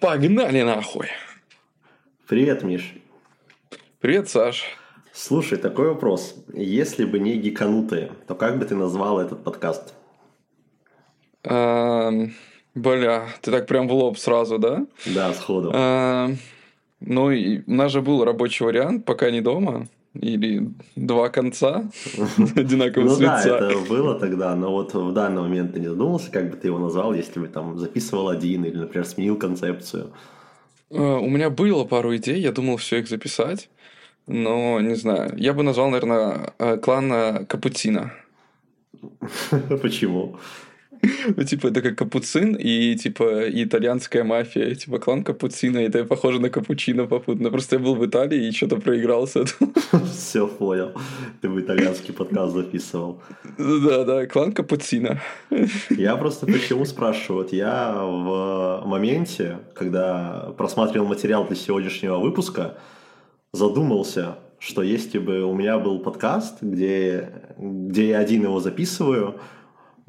Погнали нахуй. Привет, Миш. Привет, Саш. Слушай, такой вопрос. Если бы не гиканутые, то как бы ты назвал этот подкаст? Эм, бля, ты так прям в лоб сразу, да? Да, сходу. Эм, ну, и у нас же был рабочий вариант, пока не дома. Или два конца одинакового Ну да, цвета. это было тогда, но вот в данный момент ты не задумался, как бы ты его назвал, если бы там записывал один или, например, сменил концепцию? Э, У меня было пару идей, я думал все их записать. Но, не знаю, я бы назвал, наверное, э, клан Капуцина. Почему? Ну, типа, это как капуцин и, типа, и итальянская мафия. Типа, клан Капуцина, и это похоже на капучино попутно. Просто я был в Италии и что-то проигрался. Все понял. Ты бы итальянский подкаст записывал. Да, да, клан Капуцина. Я просто почему спрашиваю? Вот я в моменте, когда просматривал материал для сегодняшнего выпуска, задумался, что если бы у меня был подкаст, где, где я один его записываю,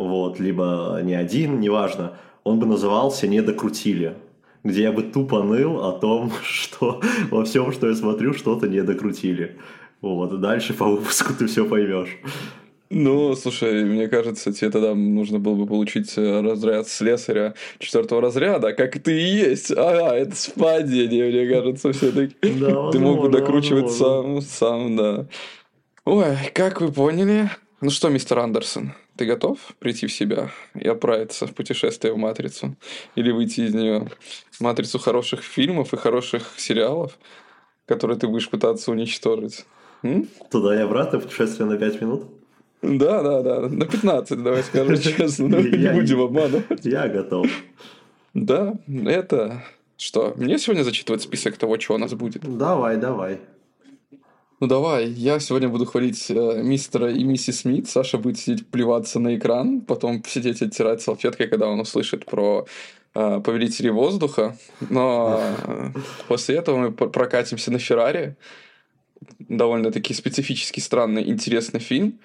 вот, либо не один, неважно, он бы назывался «Не докрутили», где я бы тупо ныл о том, что во всем, что я смотрю, что-то не докрутили. Вот, и дальше по выпуску ты все поймешь. Ну, слушай, мне кажется, тебе тогда нужно было бы получить э, разряд слесаря четвертого разряда, как ты и есть. Ага, это совпадение, мне кажется, все-таки. Да, Ты мог бы докручивать возможно. сам, сам, да. Ой, как вы поняли? Ну что, мистер Андерсон, ты готов прийти в себя и отправиться в путешествие в Матрицу? Или выйти из нее? Матрицу хороших фильмов и хороших сериалов, которые ты будешь пытаться уничтожить? М? Туда и обратно путешествие на 5 минут? Да, да, да. На 15, давай скажем честно. да, Не будем обманывать. Я готов. Да, это... Что, мне сегодня зачитывать список того, что у нас будет? Давай, давай. Ну давай, я сегодня буду хвалить э, мистера и миссис Смит. Саша будет сидеть плеваться на экран, потом сидеть оттирать салфеткой, когда он услышит про э, повелителей воздуха. Но э, после этого мы пр- прокатимся на Феррари. Довольно-таки специфический, странный, интересный фильм.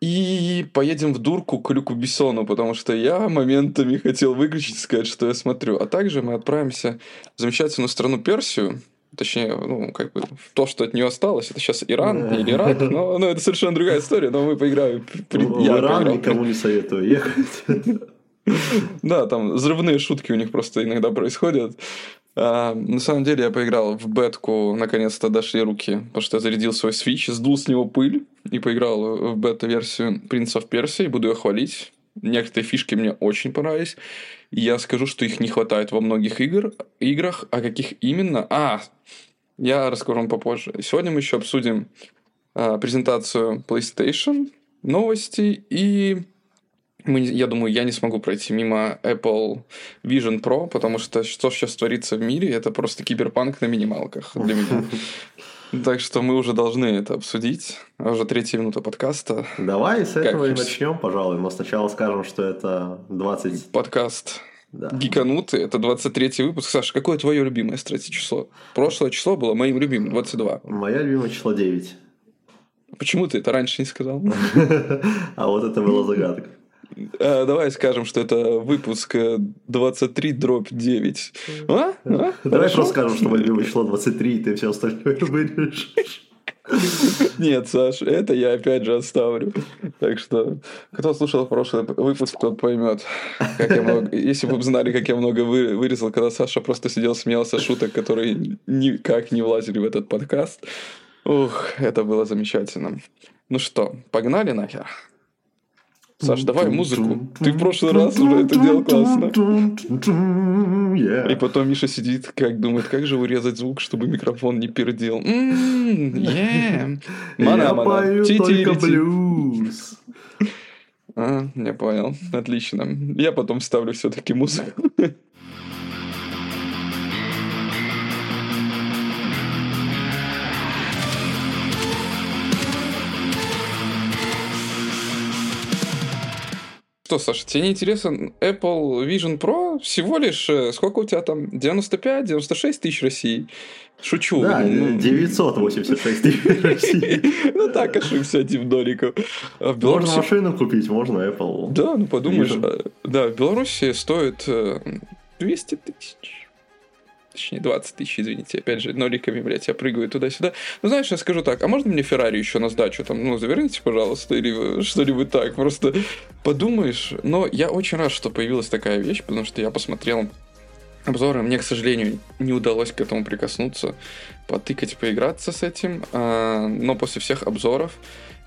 И поедем в дурку к Люку Бессону, потому что я моментами хотел выключить и сказать, что я смотрю. А также мы отправимся в замечательную страну Персию, точнее, ну, как бы в то, что от нее осталось, это сейчас Иран или Ирак, но, но это совершенно другая история, но мы поиграем. при- В я Иран поиграл. никому не советую ехать. Да, там взрывные шутки у них просто иногда происходят. А, на самом деле я поиграл в бетку, наконец-то дошли руки, потому что я зарядил свой Switch, сдул с него пыль и поиграл в бета-версию Prince of Persia, и буду ее хвалить. Некоторые фишки мне очень понравились. Я скажу, что их не хватает во многих игр, играх. А каких именно? А, я расскажу вам попозже. Сегодня мы еще обсудим а, презентацию PlayStation, новости и мы, я думаю, я не смогу пройти мимо Apple Vision Pro, потому что что сейчас творится в мире, это просто киберпанк на минималках для меня. Так что мы уже должны это обсудить. Уже третья минута подкаста. Давай с этого и хочешь? начнем, пожалуй. Но сначала скажем, что это 20... Подкаст Да. Гикануты. Это 23 выпуск. Саша, какое твое любимое, кстати, число? Прошлое число было моим любимым, 22. Моя любимое число 9. Почему ты это раньше не сказал? А вот это была загадка. А, Давай скажем, что это выпуск э, 23 дробь 9. А? А? Давай просто скажем, что мое любимое число 23, и ты все остальное вырежешь. Нет, Саш, это я опять же оставлю. Так что, кто слушал прошлый выпуск, тот поймет. Как я много... Если бы знали, как я много вы- вырезал, когда Саша просто сидел, смеялся шуток, которые никак не влазили в этот подкаст. Ух, это было замечательно. Ну что, погнали нахер? Саш, давай музыку. Ты в прошлый раз уже это делал классно. И Yeah. потом Миша сидит, как думает, как же урезать звук, чтобы микрофон не пердел. М, yeah. Мана, Я мана. пою Ти-ти-ри-ти. только блюз. А, я понял. Отлично. Я потом вставлю все-таки музыку. Что, Саша, тебе не интересен Apple Vision Pro? Всего лишь, э, сколько у тебя там, 95-96 тысяч России? Шучу. Да, ну, 986 тысяч России. Ну так, ошибся один доликов. А Можно машину купить, можно Apple. Да, ну подумаешь. А, Да, в Беларуси стоит э, 200 тысяч. Точнее 20 тысяч, извините, опять же, ноликами, блядь, я прыгаю туда-сюда. Ну, знаешь, я скажу так, а можно мне Феррари еще на сдачу там, ну, заверните, пожалуйста, или что-нибудь так, просто подумаешь. Но я очень рад, что появилась такая вещь, потому что я посмотрел обзоры. Мне, к сожалению, не удалось к этому прикоснуться, потыкать, поиграться с этим, а, но после всех обзоров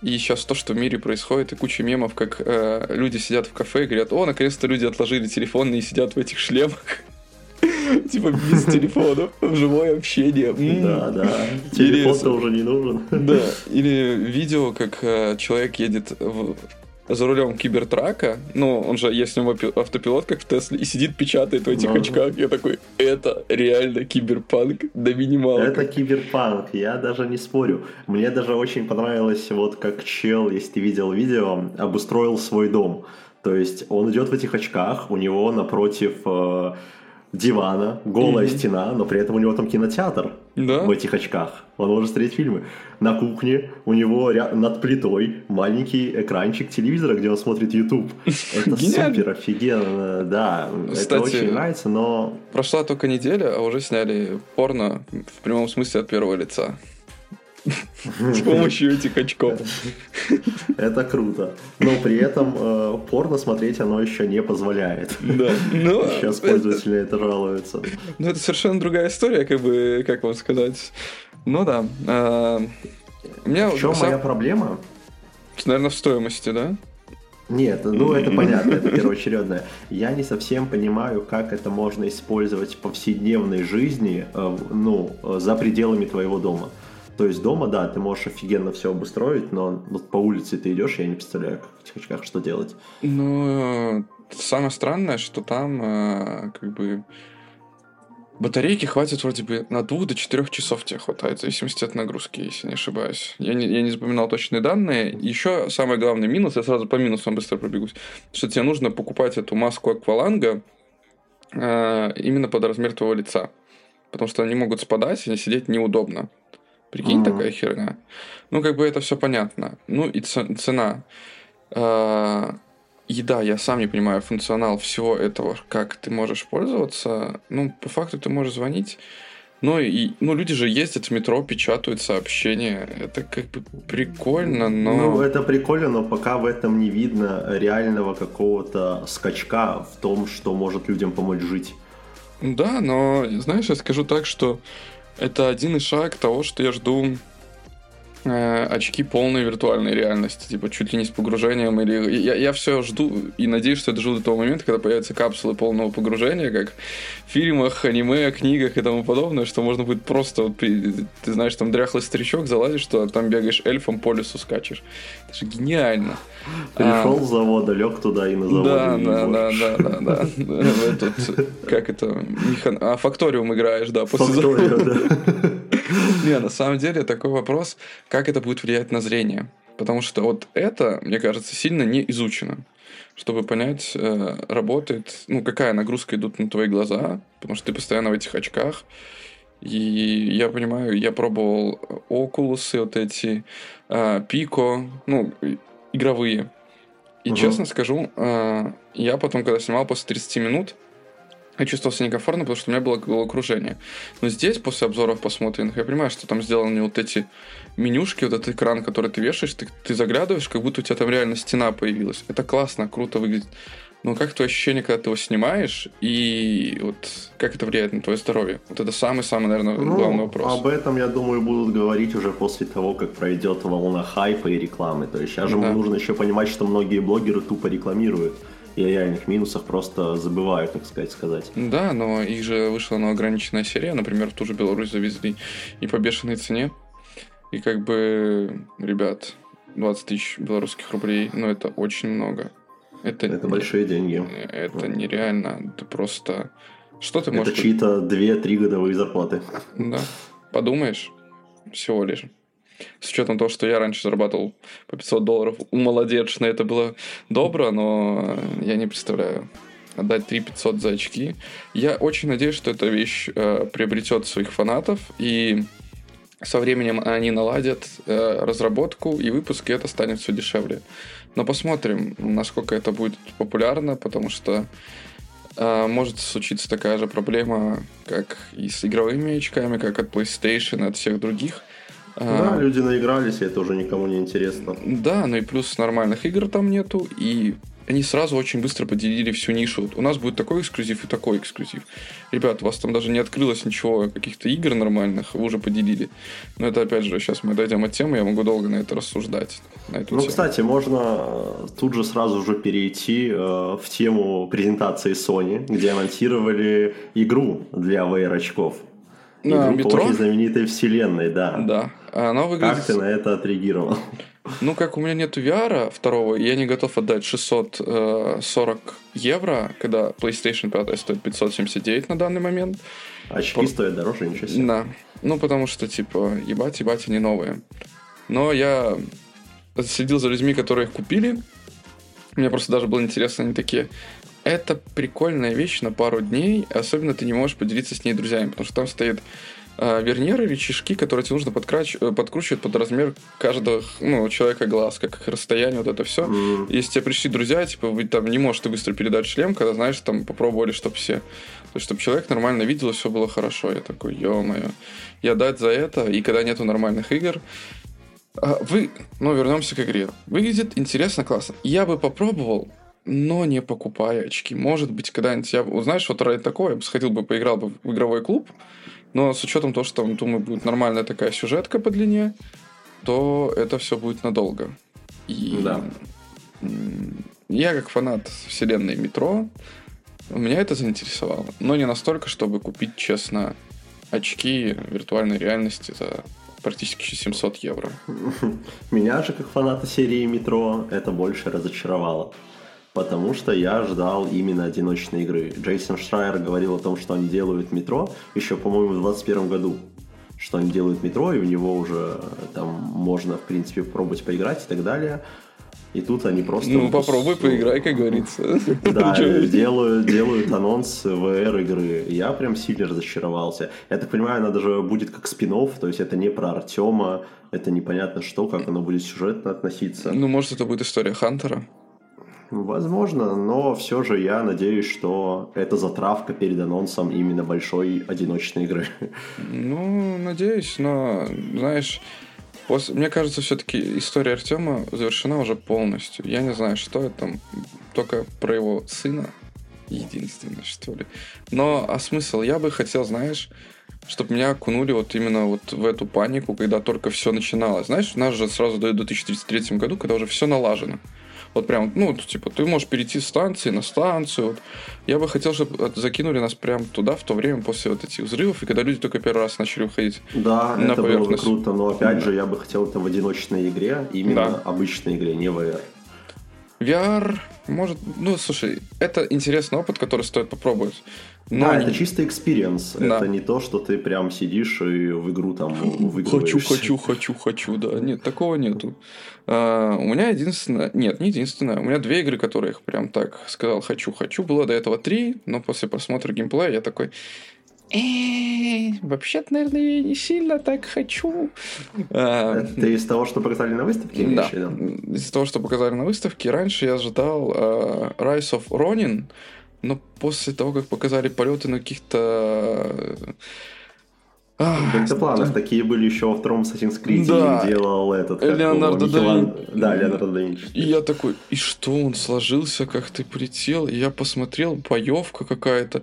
и сейчас то, что в мире происходит, и куча мемов, как э, люди сидят в кафе и говорят, о, наконец-то люди отложили телефоны и сидят в этих шлемах. Типа без телефонов, в живое общение. Да, да. Телефон-то уже не нужен. Да. Или видео, как э, человек едет за рулем кибертрака, ну, он же, есть у него автопилот, как в Тесле, и сидит, печатает в этих ну, очках. Я такой, это реально киберпанк до минималки. Это киберпанк, я даже не спорю. Мне даже очень понравилось, вот как чел, если ты видел видео, обустроил свой дом. То есть он идет в этих очках, у него напротив э, дивана, голая mm-hmm. стена, но при этом у него там кинотеатр да? в этих очках. Он может смотреть фильмы. На кухне у него ря- над плитой маленький экранчик телевизора, где он смотрит YouTube. Это супер офигенно, да. Кстати, это очень нравится, но... Прошла только неделя, а уже сняли порно в прямом смысле от первого лица. С помощью этих очков. Это круто. Но при этом э, порно смотреть оно еще не позволяет. Да. Ну, Сейчас пользователи это жалуются. Ну, это совершенно другая история, как бы, как вам сказать. Ну да. Э, меня в чем моя проблема? Наверное, в стоимости, да? Нет, ну это понятно, это первоочередное. Я не совсем понимаю, как это можно использовать в повседневной жизни, э, ну, за пределами твоего дома. То есть дома, да, ты можешь офигенно все обустроить, но вот по улице ты идешь, я не представляю, как в этих очках что делать. Ну, самое странное, что там э, как бы батарейки хватит вроде бы на двух до четырех часов тебе хватает, в зависимости от нагрузки, если не ошибаюсь. Я не, я не запоминал точные данные. Еще самый главный минус, я сразу по минусам быстро пробегусь, что тебе нужно покупать эту маску акваланга э, именно под размер твоего лица. Потому что они могут спадать, и сидеть неудобно. Прикинь, mm-hmm. такая херня. Ну, как бы это все понятно. Ну, и цена. Э, еда, я сам не понимаю функционал всего этого, как ты можешь пользоваться. Ну, по факту ты можешь звонить. Ну, и, ну, люди же ездят в метро, печатают сообщения. Это как бы прикольно, но... Ну, это прикольно, но пока в этом не видно реального какого-то скачка в том, что может людям помочь жить. Да, но, знаешь, я скажу так, что это один из шаг того, что я жду очки полной виртуальной реальности, типа чуть ли не с погружением или я, я все жду и надеюсь, что я дожду до того момента, когда появятся капсулы полного погружения, как в фильмах, аниме, книгах и тому подобное, что можно будет просто вот, ты знаешь, там дряхлый старичок залазишь, что там бегаешь эльфом по лесу скачешь. Это же гениально. Пришел а, с завода, лег туда и на завод. Да, да, да, да, да, да. Этот, как это, а факториум играешь, да, после Факторио, да. Не, на самом деле такой вопрос, как это будет влиять на зрение. Потому что вот это, мне кажется, сильно не изучено. Чтобы понять, э, работает, ну, какая нагрузка идут на твои глаза, потому что ты постоянно в этих очках. И я понимаю, я пробовал окулусы вот эти, пико, э, ну, игровые. И угу. честно скажу, э, я потом, когда снимал после 30 минут, я чувствовал себя некомфортно, потому что у меня было головокружение. Но здесь, после обзоров посмотренных, я понимаю, что там сделаны вот эти менюшки, вот этот экран, который ты вешаешь, ты, ты заглядываешь, как будто у тебя там реально стена появилась. Это классно, круто выглядит. Но как твое ощущение, когда ты его снимаешь, и вот как это влияет на твое здоровье? Вот это самый-самый, наверное, ну, главный вопрос. Об этом, я думаю, будут говорить уже после того, как пройдет волна хайпа и рекламы. То есть сейчас же да. нужно еще понимать, что многие блогеры тупо рекламируют и о реальных минусах просто забываю, так сказать, сказать. Да, но их же вышла на ограниченная серия, например, в ту же Беларусь завезли и по бешеной цене. И как бы, ребят, 20 тысяч белорусских рублей, ну это очень много. Это, это большие деньги. Это нереально. Это просто... Что ты можешь... Это чьи-то 2-3 годовые зарплаты. Да. Подумаешь, всего лишь. С учетом того, что я раньше зарабатывал по 500 долларов, молодечно, это было добро, но я не представляю отдать 3 500 за очки. Я очень надеюсь, что эта вещь э, приобретет своих фанатов, и со временем они наладят э, разработку и выпуск, и это станет все дешевле. Но посмотрим, насколько это будет популярно, потому что а, может случиться такая же проблема, как и с игровыми очками, как от PlayStation от всех других. Да, а, люди наигрались, и это уже никому не интересно. Да, но и плюс нормальных игр там нету, и они сразу очень быстро поделили всю нишу. У нас будет такой эксклюзив и такой эксклюзив. Ребят, у вас там даже не открылось ничего, каких-то игр нормальных, вы уже поделили. Но это, опять же, сейчас мы дойдем от темы, я могу долго на это рассуждать. На эту ну, тему. кстати, можно э, тут же сразу же перейти э, в тему презентации Sony, где анонсировали игру для VR-очков. На Игру метро? по очень знаменитой вселенной, да. Да. А Она выглядит... Как ты на это отреагировал? Ну, как у меня нету VR второго, я не готов отдать 640 евро, когда PlayStation 5 стоит 579 на данный момент. Очки Пор- стоят дороже, ничего себе. Да. Ну, потому что, типа, ебать, ебать, они новые. Но я следил за людьми, которые их купили. Мне просто даже было интересно, они такие... Это прикольная вещь на пару дней, особенно ты не можешь поделиться с ней друзьями, потому что там стоит э, верньеры, рычажки, которые тебе нужно подкрач... э, подкручивать под размер каждого ну, человека глаз, как их расстояние, вот это все. М, Если тебе пришли друзья, типа, вы там не можешь ты быстро передать шлем, когда, знаешь, там попробовали, чтобы все. То есть, чтобы человек нормально видел, и все было хорошо. Я такой, ё-моё. Я дать за это, и когда нету нормальных игр, а, вы, ну, вернемся к игре. Выглядит интересно, классно. Я бы попробовал, но не покупая очки. Может быть, когда-нибудь я... Знаешь, вот ради такого я бы сходил бы, поиграл бы в игровой клуб, но с учетом того, что там, думаю, будет нормальная такая сюжетка по длине, то это все будет надолго. И Да. я как фанат вселенной метро, меня это заинтересовало. Но не настолько, чтобы купить, честно, очки виртуальной реальности за практически 700 евро. Меня же, как фаната серии «Метро», это больше разочаровало. Потому что я ждал именно одиночной игры. Джейсон Шрайер говорил о том, что они делают «Метро» еще, по-моему, в 2021 году. Что они делают «Метро», и у него уже там можно, в принципе, попробовать поиграть и так далее. И тут они просто... Ну, попробуй, поиграй, как говорится. Да, делают, делают анонс VR игры. Я прям сильно разочаровался. Я так понимаю, она даже будет как спин то есть это не про Артема, это непонятно что, как оно будет сюжетно относиться. Ну, может, это будет история Хантера. Возможно, но все же я надеюсь, что это затравка перед анонсом именно большой одиночной игры. Ну, надеюсь, но, знаешь, после... мне кажется, все-таки история Артема завершена уже полностью. Я не знаю, что это там, только про его сына, единственное, что ли. Но, а смысл? Я бы хотел, знаешь, чтобы меня окунули вот именно вот в эту панику, когда только все начиналось. Знаешь, нас же сразу дают в 2033 году, когда уже все налажено. Вот прям, ну, типа, ты можешь перейти с станции на станцию. Вот. Я бы хотел, чтобы закинули нас прям туда в то время после вот этих взрывов, и когда люди только первый раз начали уходить. Да, На это было бы поверхность. круто, но опять же я бы хотел это в одиночной игре, именно Да. обычной игре, не VR. VR, может, ну, слушай, это интересный опыт, который стоит попробовать. Но да, это чисто experience. Да. Это не то, что ты прям сидишь и в игру там выигрываешь. Хочу, хочу, хочу, хочу, да. Нет, такого нету. А, у меня единственное... Нет, не единственное. У меня две игры, которые их прям так сказал хочу, хочу. Было до этого три, но после просмотра геймплея я такой... «Э, Вообще-то, наверное, я не сильно так хочу. А, Это из того, что показали на выставке? Да. Из того, что показали на выставке, раньше я ожидал э, Rise of Ronin, но после того, как показали полеты на каких-то... э, а, В дельтапланах такие были еще во втором Assassin's Creed, Да. делал этот... Леонардо да Вин- Да, Леонардо да Винчи. И я такой, и что он сложился, как ты полетел? И я посмотрел, боевка какая-то.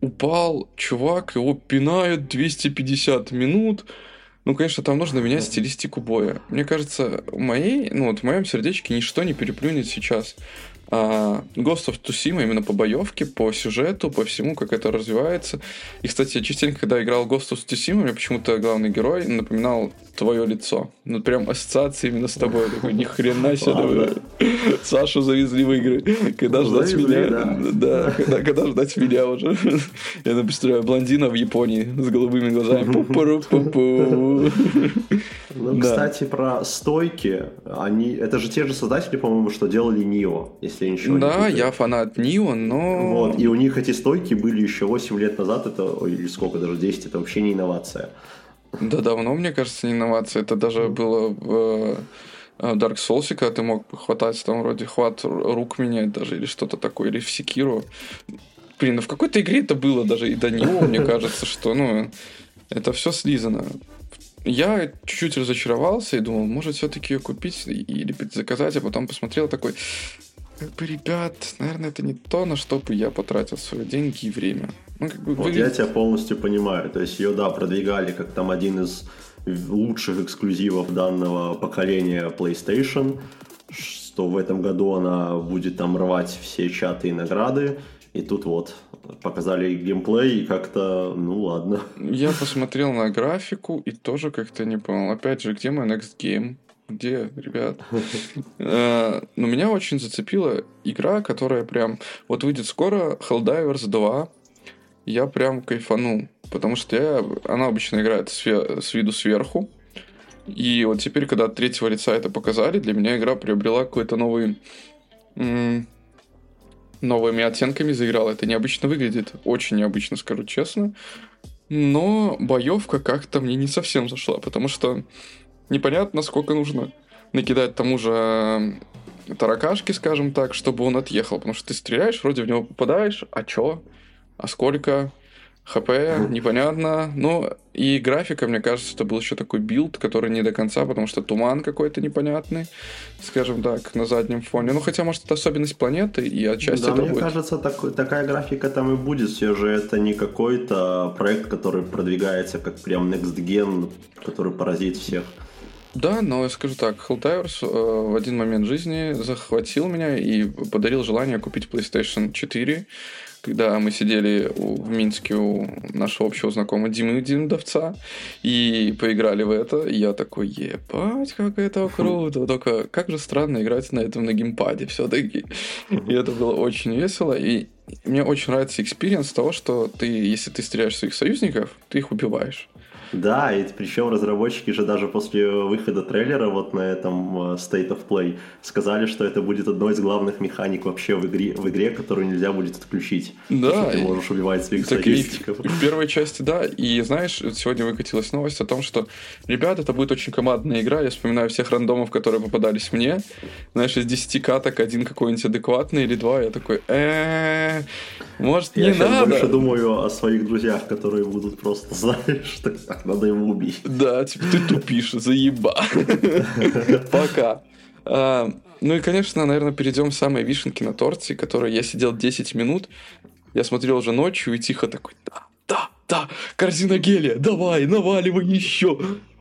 Упал чувак, его пинают 250 минут. Ну, конечно, там нужно менять стилистику боя. Мне кажется, в моей, ну вот в моем сердечке ничто не переплюнет сейчас а, Ghost of Tsushima именно по боевке, по сюжету, по всему, как это развивается. И, кстати, частенько, когда играл Ghost of Tsushima, мне почему-то главный герой напоминал твое лицо. Ну, прям ассоциации именно с тобой. Я Такой, ни хрена себе. Сашу завезли в игры. Когда ждать меня? да. Да, когда, когда ждать меня уже? Я представляю блондина в Японии с голубыми глазами. Ну, кстати, про стойки, они... Это же те же создатели, по-моему, что делали Нио, если я ничего не Да, я фанат Нио, но... Вот, и у них эти стойки были еще 8 лет назад, это, или сколько, даже 10, это вообще не инновация. Да давно, мне кажется, не инновация. Это даже было в э, Dark Souls, когда ты мог хватать там вроде хват рук менять даже или что-то такое, или в Секиру. блин, ну в какой-то игре это было даже и до него, мне кажется, что, ну, это все слизано. Я чуть-чуть разочаровался и думал, может, все-таки ее купить или заказать, а потом посмотрел такой, как бы, ребят, наверное, это не то, на что бы я потратил свои деньги и время. Ну, как бы, вот выглядит... я тебя полностью понимаю. То есть ее, да, продвигали как там один из лучших эксклюзивов данного поколения PlayStation, что в этом году она будет там рвать все чаты и награды. И тут вот показали геймплей, и как-то, ну ладно. Я посмотрел на графику и тоже как-то не понял. Опять же, где мой next game? Где, ребят? Э, но меня очень зацепила игра, которая прям... Вот выйдет скоро Helldivers 2. Я прям кайфану. Потому что я... она обычно играет с виду сверху. И вот теперь, когда от третьего лица это показали, для меня игра приобрела какой-то новый... новыми оттенками заиграла. Это необычно выглядит. Очень необычно, скажу честно. Но боевка как-то мне не совсем зашла, потому что непонятно, сколько нужно накидать тому же таракашки, скажем так, чтобы он отъехал. Потому что ты стреляешь, вроде в него попадаешь, а чё? А сколько? ХП, непонятно. Ну, и графика, мне кажется, это был еще такой билд, который не до конца, потому что туман какой-то непонятный, скажем так, на заднем фоне. Ну, хотя, может, это особенность планеты, и отчасти да, это мне будет. кажется, так, такая графика там и будет. Все же это не какой-то проект, который продвигается как прям next gen, который поразит всех. Да, но я скажу так, Helldivers э, в один момент жизни захватил меня и подарил желание купить PlayStation 4 когда мы сидели в Минске у нашего общего знакомого Димы Димдовца и поиграли в это, и я такой, ебать, как это круто. Только как же странно играть на этом на геймпаде все-таки. И это было очень весело, и мне очень нравится experience того, что ты, если ты стреляешь в своих союзников, ты их убиваешь. Да, и причем разработчики же даже после выхода трейлера вот на этом э, State of Play сказали, что это будет одной из главных механик вообще в игре, в игре которую нельзя будет отключить. Да. Что ты можешь убивать своих так союзников. И в первой части, да. И знаешь, сегодня выкатилась новость о том, что, ребят, это будет очень командная игра. Я вспоминаю всех рандомов, которые попадались мне. Знаешь, из 10 каток один какой-нибудь адекватный или два. Я такой, э может, не надо? Я больше думаю о своих друзьях, которые будут просто, знаешь, так надо его убить. Да, типа ты тупишь, заеба. Пока. А, ну и, конечно, наверное, перейдем к самой вишенке на торте, которой я сидел 10 минут. Я смотрел уже ночью и тихо такой, да, да, да, корзина гелия, давай, наваливай еще.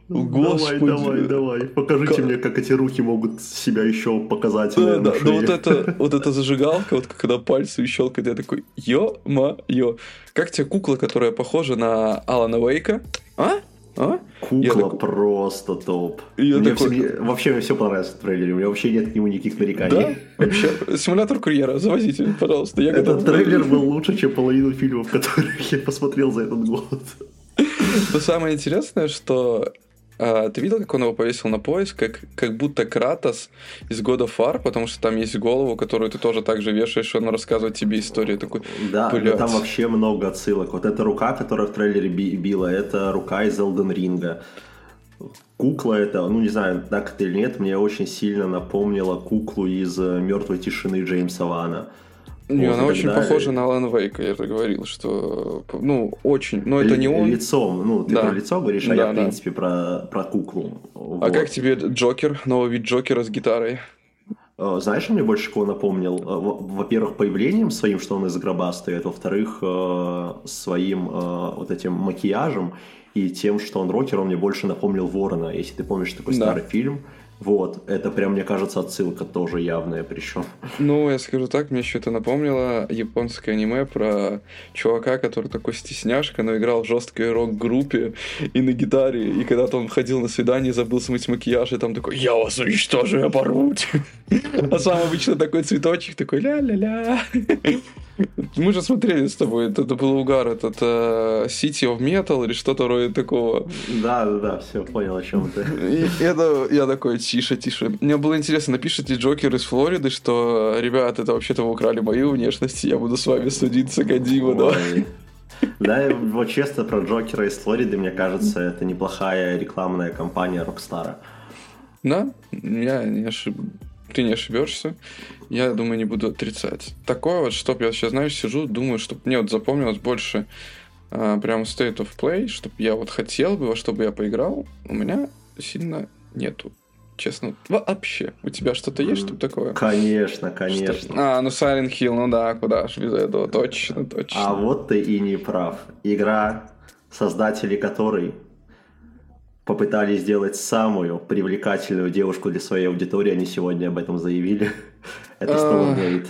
Господи. Давай, давай, давай. Покажите как... мне, как эти руки могут себя еще показать. Да, да, да вот это, вот эта зажигалка, вот когда пальцы щелкают, я такой, ё-мо-ё. Как тебе кукла, которая похожа на Алана Вейка? А? А? Кукла такой... просто топ. Я мне такой... все, вообще мне все понравилось в трейлере. У меня вообще нет к нему никаких нареканий. Да? Вообще, симулятор курьера, завозите, пожалуйста. Я Этот готов... трейлер был лучше, чем половину фильмов, которые я посмотрел за этот год. Но самое интересное, что а, ты видел, как он его повесил на пояс, как, как будто Кратос из года Фар, потому что там есть голову, которую ты тоже так же вешаешь, и он рассказывает тебе историю такой. Да, да, там вообще много отсылок. Вот эта рука, которая в трейлере била, это рука из Elden Ring. Кукла это, ну не знаю, так это или нет, мне очень сильно напомнила куклу из Мертвой тишины Джеймса Вана. Не, она очень похожа на Алан Вейка, я же говорил, что, ну, очень, но это не он. Лицом, ну, ты да. про лицо говоришь, а да, я, в принципе, про, про куклу. А вот. как тебе Джокер, новый вид Джокера с гитарой? Э, знаешь, он мне больше кого напомнил? Э, во-первых, появлением своим, что он из гроба стоит, во-вторых, э, своим вот этим макияжем и тем, что он рокер, он мне больше напомнил Ворона, если ты помнишь такой да. старый фильм, вот, это прям, мне кажется, отсылка тоже явная причем. Ну, я скажу так, мне это напомнило японское аниме про чувака, который такой стесняшка, но играл в жесткой рок-группе и на гитаре, и когда-то он ходил на свидание, забыл смыть макияж, и там такой «Я вас уничтожу, я порвуть!» А сам обычно такой цветочек, такой «ля-ля-ля!» Мы же смотрели с тобой, это, это был угар, этот э, City of Metal или что-то вроде такого. Да, да, да, все, понял, о чем ты. И это, я такой, тише, тише. Мне было интересно, напишите Джокер из Флориды, что, ребят, это вообще-то вы украли мою внешность, я буду с вами судиться, Кадима, да? Да, вот честно, про Джокера из Флориды, мне кажется, это неплохая рекламная кампания Рокстара. Да, я не ошибаюсь ты не ошибешься. Я думаю, не буду отрицать. Такое вот, чтоб я сейчас, знаешь, сижу, думаю, чтобы мне вот запомнилось больше а, прям State of Play, чтобы я вот хотел бы, во что бы я поиграл, у меня сильно нету. Честно, вообще. У тебя что-то есть, что такое? Конечно, конечно. Что? А, ну Silent Hill, ну да, куда ж без этого, точно, точно. А вот ты и не прав. Игра, создатели которой попытались сделать самую привлекательную девушку для своей аудитории, они сегодня об этом заявили. Это Stormgate.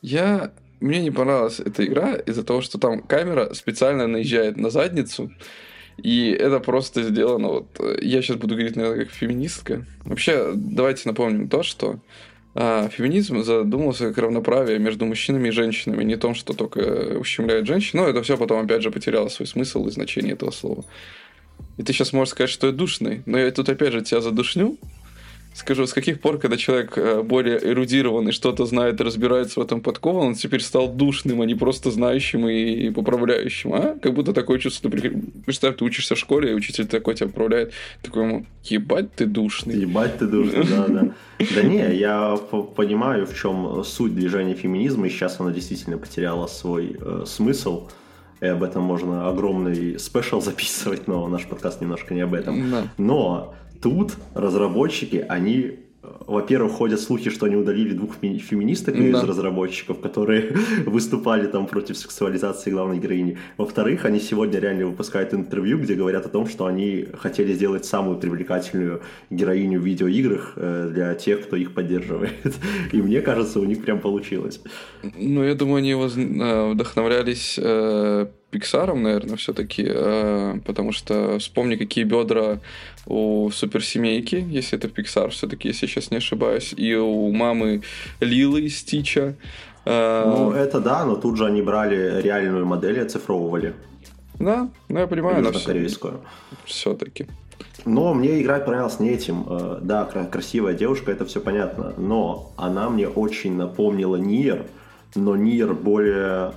Я... Мне не понравилась эта игра из-за того, что там камера специально наезжает на задницу, и это просто сделано вот... Я сейчас буду говорить, наверное, как феминистка. Вообще, давайте напомним то, что а, феминизм задумался как равноправие между мужчинами и женщинами, не том, что только ущемляет женщин, но это все потом опять же потеряло свой смысл и значение этого слова. И ты сейчас можешь сказать, что я душный, но я тут опять же тебя задушню, скажу, с каких пор, когда человек э, более эрудированный, что-то знает, разбирается в этом подкован, он теперь стал душным, а не просто знающим и поправляющим, а? Как будто такое чувство, представь, ты учишься в школе, и учитель такой тебя поправляет, такой ему, ебать ты душный. Ебать ты душный, да, да. Да не, я понимаю, в чем суть движения феминизма, и сейчас она действительно потеряла свой э, смысл, и об этом можно огромный спешл записывать, но наш подкаст немножко не об этом. Да. Но Тут разработчики, они во-первых, ходят слухи, что они удалили двух феминисток да. из разработчиков, которые выступали там против сексуализации главной героини. Во-вторых, они сегодня реально выпускают интервью, где говорят о том, что они хотели сделать самую привлекательную героиню в видеоиграх э, для тех, кто их поддерживает. И мне кажется, у них прям получилось. Ну, я думаю, они э, вдохновлялись э, Пиксаром, наверное, все-таки, э, потому что вспомни, какие бедра у суперсемейки, если это Пиксар, все-таки, если я сейчас не ошибаюсь, и у мамы Лилы из Стича. Э, ну, это да, но тут же они брали реальную модель и оцифровывали. Да, ну я понимаю, но корейскую. Все-таки. Но мне играть понравилось не этим. Э, да, красивая девушка, это все понятно. Но она мне очень напомнила Нир, но Нир более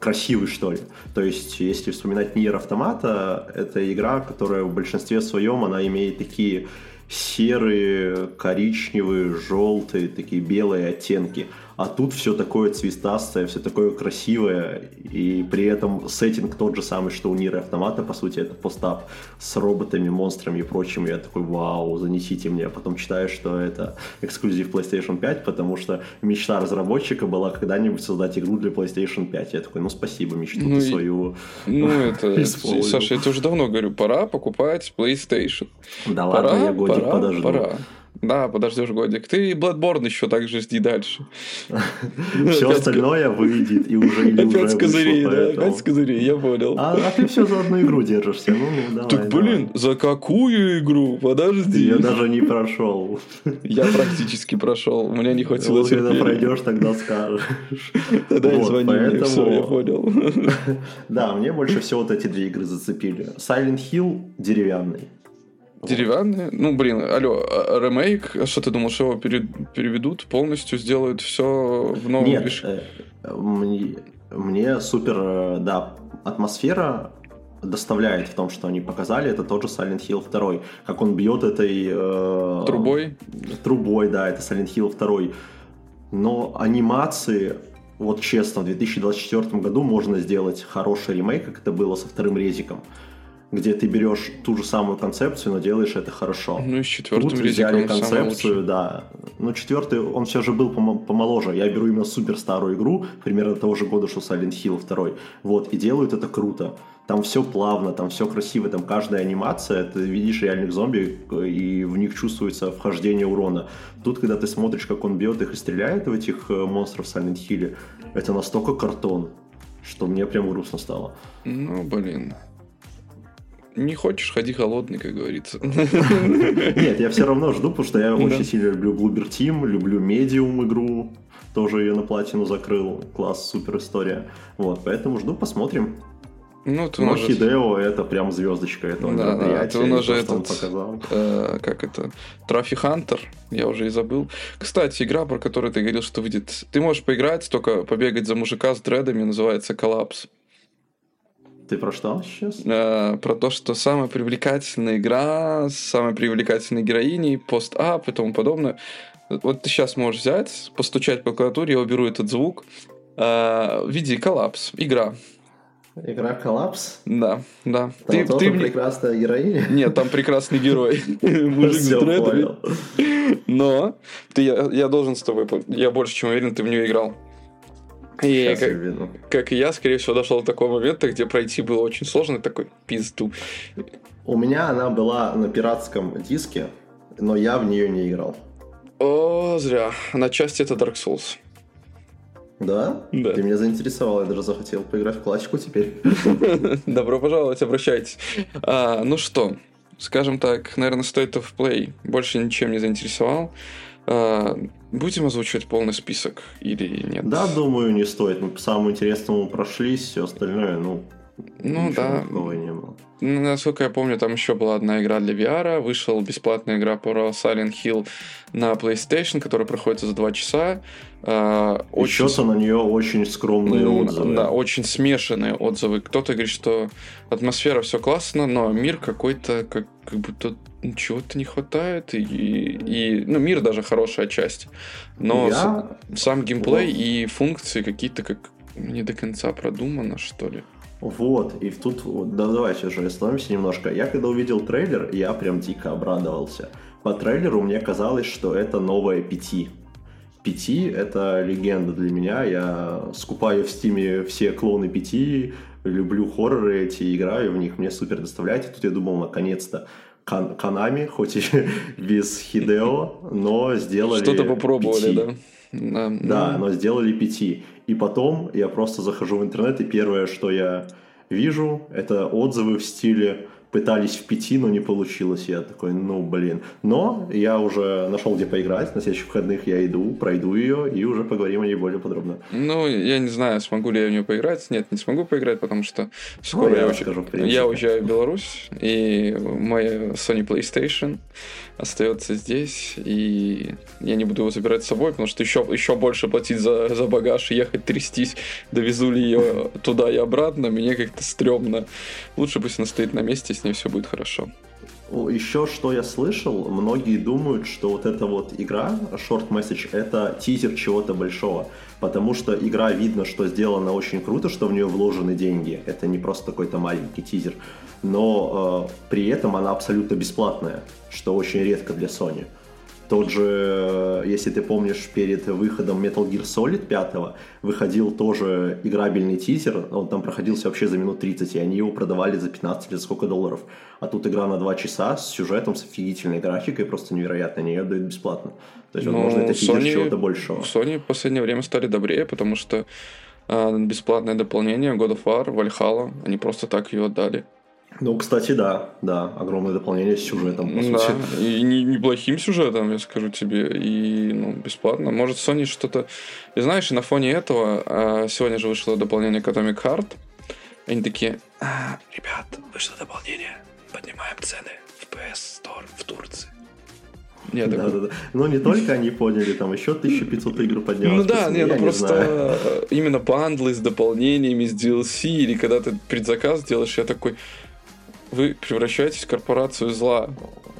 красивый, что ли. То есть, если вспоминать Нир Автомата, это игра, которая в большинстве своем, она имеет такие серые, коричневые, желтые, такие белые оттенки а тут все такое цветастое, все такое красивое, и при этом сеттинг тот же самый, что у Ниры Автомата, по сути, это постап с роботами, монстрами и прочим, я такой, вау, занесите мне, а потом читаю, что это эксклюзив PlayStation 5, потому что мечта разработчика была когда-нибудь создать игру для PlayStation 5, я такой, ну спасибо, мечту ну, свою Ну это, Саша, я тебе уже давно говорю, пора покупать PlayStation. Да пора, ладно, я годик пора, подожду. Пора. Да, подождешь годик. Ты Bloodborne еще так же жди дальше. Все остальное выйдет и уже или Опять с козырей, да, опять с козырей, я понял. А, а ты все за одну игру держишься. Ну, давай, так, блин, за какую игру? Подожди. Я даже не прошел. Я практически прошел. У меня не хватило терпения. Когда пройдешь, тогда скажешь. Тогда вот, звони мне, все, я понял. Да, мне больше всего вот эти две игры зацепили. Silent Hill деревянный. Деревянные? Ну, блин, алло, а, ремейк, что ты думал, что его переведут полностью, сделают все в новом Нет, виш... Э, мне, мне супер, э, да, атмосфера доставляет в том, что они показали, это тот же Silent Hill 2. Как он бьет этой... Э, трубой? Трубой, да, это Silent Hill 2. Но анимации, вот честно, в 2024 году можно сделать хороший ремейк, как это было со вторым резиком где ты берешь ту же самую концепцию, но делаешь это хорошо. Ну и с четвертым Тут взяли концепцию, да. Ну, четвертый, он все же был помоложе. Я беру именно супер старую игру, примерно того же года, что Silent Hill 2. Вот, и делают это круто. Там все плавно, там все красиво, там каждая анимация, ты видишь реальных зомби, и в них чувствуется вхождение урона. Тут, когда ты смотришь, как он бьет их и стреляет в этих э, монстров в Silent Hill, это настолько картон, что мне прям грустно стало. Ну, блин не хочешь, ходи холодный, как говорится. Нет, я все равно жду, потому что я очень сильно люблю Bloober Team, люблю Medium игру, тоже ее на платину закрыл, класс, супер история. Вот, поэтому жду, посмотрим. Ну, ты Но Хидео это прям звездочка этого да. Да, это у нас же этот, показал. Э, как это, Трафи Хантер, я уже и забыл. Кстати, игра, про которую ты говорил, что выйдет, ты можешь поиграть, только побегать за мужика с дредами, называется Коллапс. Ты про что сейчас? Э, про то, что самая привлекательная игра, самая привлекательной героиней, пост-ап и тому подобное. Вот ты сейчас можешь взять, постучать по клавиатуре, я уберу этот звук. Э, введи коллапс. Игра. Игра коллапс? Да, да. Там ты, ты... прекрасная героиня? Нет, там прекрасный герой. Мужик с дредами. Но ты, я, я должен с тобой... Я больше чем уверен, ты в нее играл. И как, как и я, скорее всего, дошел до такого момента, где пройти было очень сложно, такой пизду. У меня она была на пиратском диске, но я в нее не играл. О, зря. На части это Dark Souls. Да? Да. Ты меня заинтересовал, я даже захотел поиграть в классику теперь. Добро пожаловать, обращайтесь. А, ну что, скажем так, наверное, State of Play больше ничем не заинтересовал. А, будем озвучивать полный список или нет? Да, думаю, не стоит. Мы по самому интересному прошлись, все остальное, ну, ну да. Не было. Ну, насколько я помню, там еще была одна игра для VR. Вышла бесплатная игра по Silent Hill на PlayStation, которая проходит за два часа. Uh, очень... Еще на нее очень скромные отзывы. Да, очень смешанные отзывы. Кто-то говорит, что атмосфера все классно, но мир какой-то как, как будто чего-то не хватает. И, и, ну, мир даже хорошая часть. Но Я... сам геймплей вот. и функции какие-то как не до конца продумано, что ли. Вот, и тут, да, давайте уже остановимся немножко. Я когда увидел трейлер, я прям дико обрадовался. По трейлеру мне казалось, что это новое P.T. P.T. — это легенда для меня. Я скупаю в стиме все клоны P.T., люблю хорроры эти, играю в них, мне супер доставляет. И тут я думал, наконец-то, Konami, хоть и без Хидео, но сделали Что-то попробовали, да? Да, да, но сделали P.T.. И потом я просто захожу в интернет, и первое, что я вижу, это отзывы в стиле пытались в P.T., но не получилось. Я такой, ну, блин. Но я уже нашел, где поиграть. На следующих выходных я иду, пройду ее, и уже поговорим о ней более подробно. Ну, я не знаю, смогу ли я в нее поиграть. Нет, не смогу поиграть, потому что скоро ну, я, я, скажу, я уезжаю в Беларусь, и моя Sony PlayStation остается здесь, и я не буду его забирать с собой, потому что еще, еще больше платить за, за багаж и ехать трястись, довезу ли ее туда и обратно, мне как-то стрёмно. Лучше пусть она стоит на месте, с ней все будет хорошо. Еще что я слышал, многие думают, что вот эта вот игра, Short Message, это тизер чего-то большого. Потому что игра видно, что сделана очень круто, что в нее вложены деньги. Это не просто какой-то маленький тизер. Но э, при этом она абсолютно бесплатная, что очень редко для Sony. Тот же, э, если ты помнишь, перед выходом Metal Gear Solid 5 выходил тоже играбельный тизер, он там проходился вообще за минут 30, и они его продавали за 15 или сколько долларов. А тут игра на 2 часа с сюжетом, с офигительной графикой, просто невероятно, они ее дают бесплатно. То есть, возможно, ну, это тизер Sony, чего-то большего. Sony в последнее время стали добрее, потому что э, бесплатное дополнение God of War, Valhalla, они просто так ее отдали. Ну, кстати, да, да, огромное дополнение с сюжетом, по сути. Да, и не, неплохим сюжетом, я скажу тебе, и ну, бесплатно. Может, Sony что-то... И знаешь, и на фоне этого а, сегодня же вышло дополнение к Atomic Heart, они такие, а, ребят, вышло дополнение, поднимаем цены в PS Store в Турции. Я да, такой... да, да. Но не только они поняли, там еще 1500 игр поднялось. Ну да, не, ну просто знаю. именно бандлы с дополнениями, с DLC, или когда ты предзаказ делаешь, я такой, вы превращаетесь в корпорацию зла.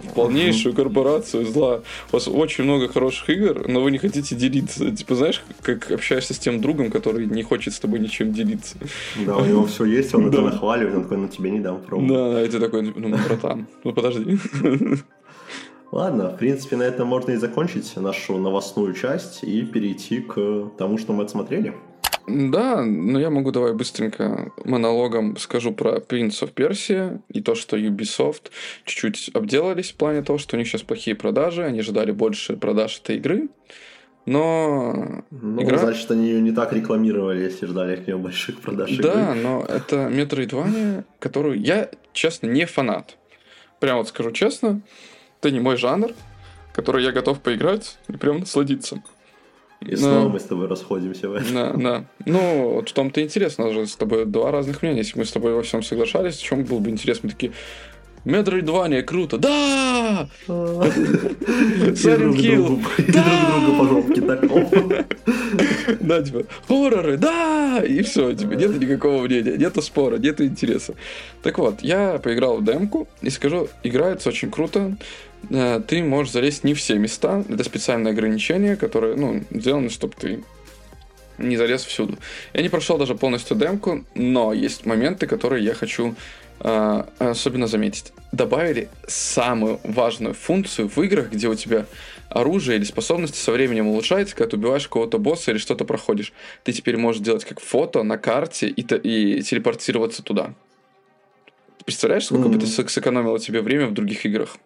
В полнейшую корпорацию зла. У вас очень много хороших игр, но вы не хотите делиться. Типа, знаешь, как общаешься с тем другом, который не хочет с тобой ничем делиться. Да, у него все есть, он это нахваливает, он такой, ну тебе не дам пробовать. Да, и ты такой, ну, братан, ну подожди. Ладно, в принципе, на этом можно и закончить нашу новостную часть и перейти к тому, что мы отсмотрели. Да, но я могу давай быстренько монологом скажу про Prince of Persia и то, что Ubisoft чуть-чуть обделались в плане того, что у них сейчас плохие продажи, они ждали больше продаж этой игры. Но ну, игра... значит, они ее не так рекламировали, если ждали от нее больших продаж. Да, игры. но это Metroidvania, которую я, честно, не фанат. Прям вот скажу честно, это не мой жанр, который я готов поиграть и прям насладиться. И снова мы с тобой расходимся в этом. Да, да. Ну, вот в том-то интересно, же с тобой два разных мнения. Если мы с тобой во всем соглашались, в чем было бы интересно? Мы такие, Метроидвания, круто. Да! Silent Hill. друг друга по жопке так. Да, типа, хорроры, да! И все, типа, нет никакого мнения, нету спора, нету интереса. Так вот, я поиграл в демку и скажу, играется очень круто. Э, ты можешь залезть не все места. Это специальное ограничение, которое, ну, сделано, чтобы ты не залез всюду. Я не прошел даже полностью демку, но есть моменты, которые я хочу э, особенно заметить. Добавили самую важную функцию в играх, где у тебя оружие или способности со временем улучшается, когда ты убиваешь кого-то босса или что-то проходишь. Ты теперь можешь делать как фото на карте и, и телепортироваться туда. Представляешь, сколько mm-hmm. бы ты сэкономило тебе время в других играх?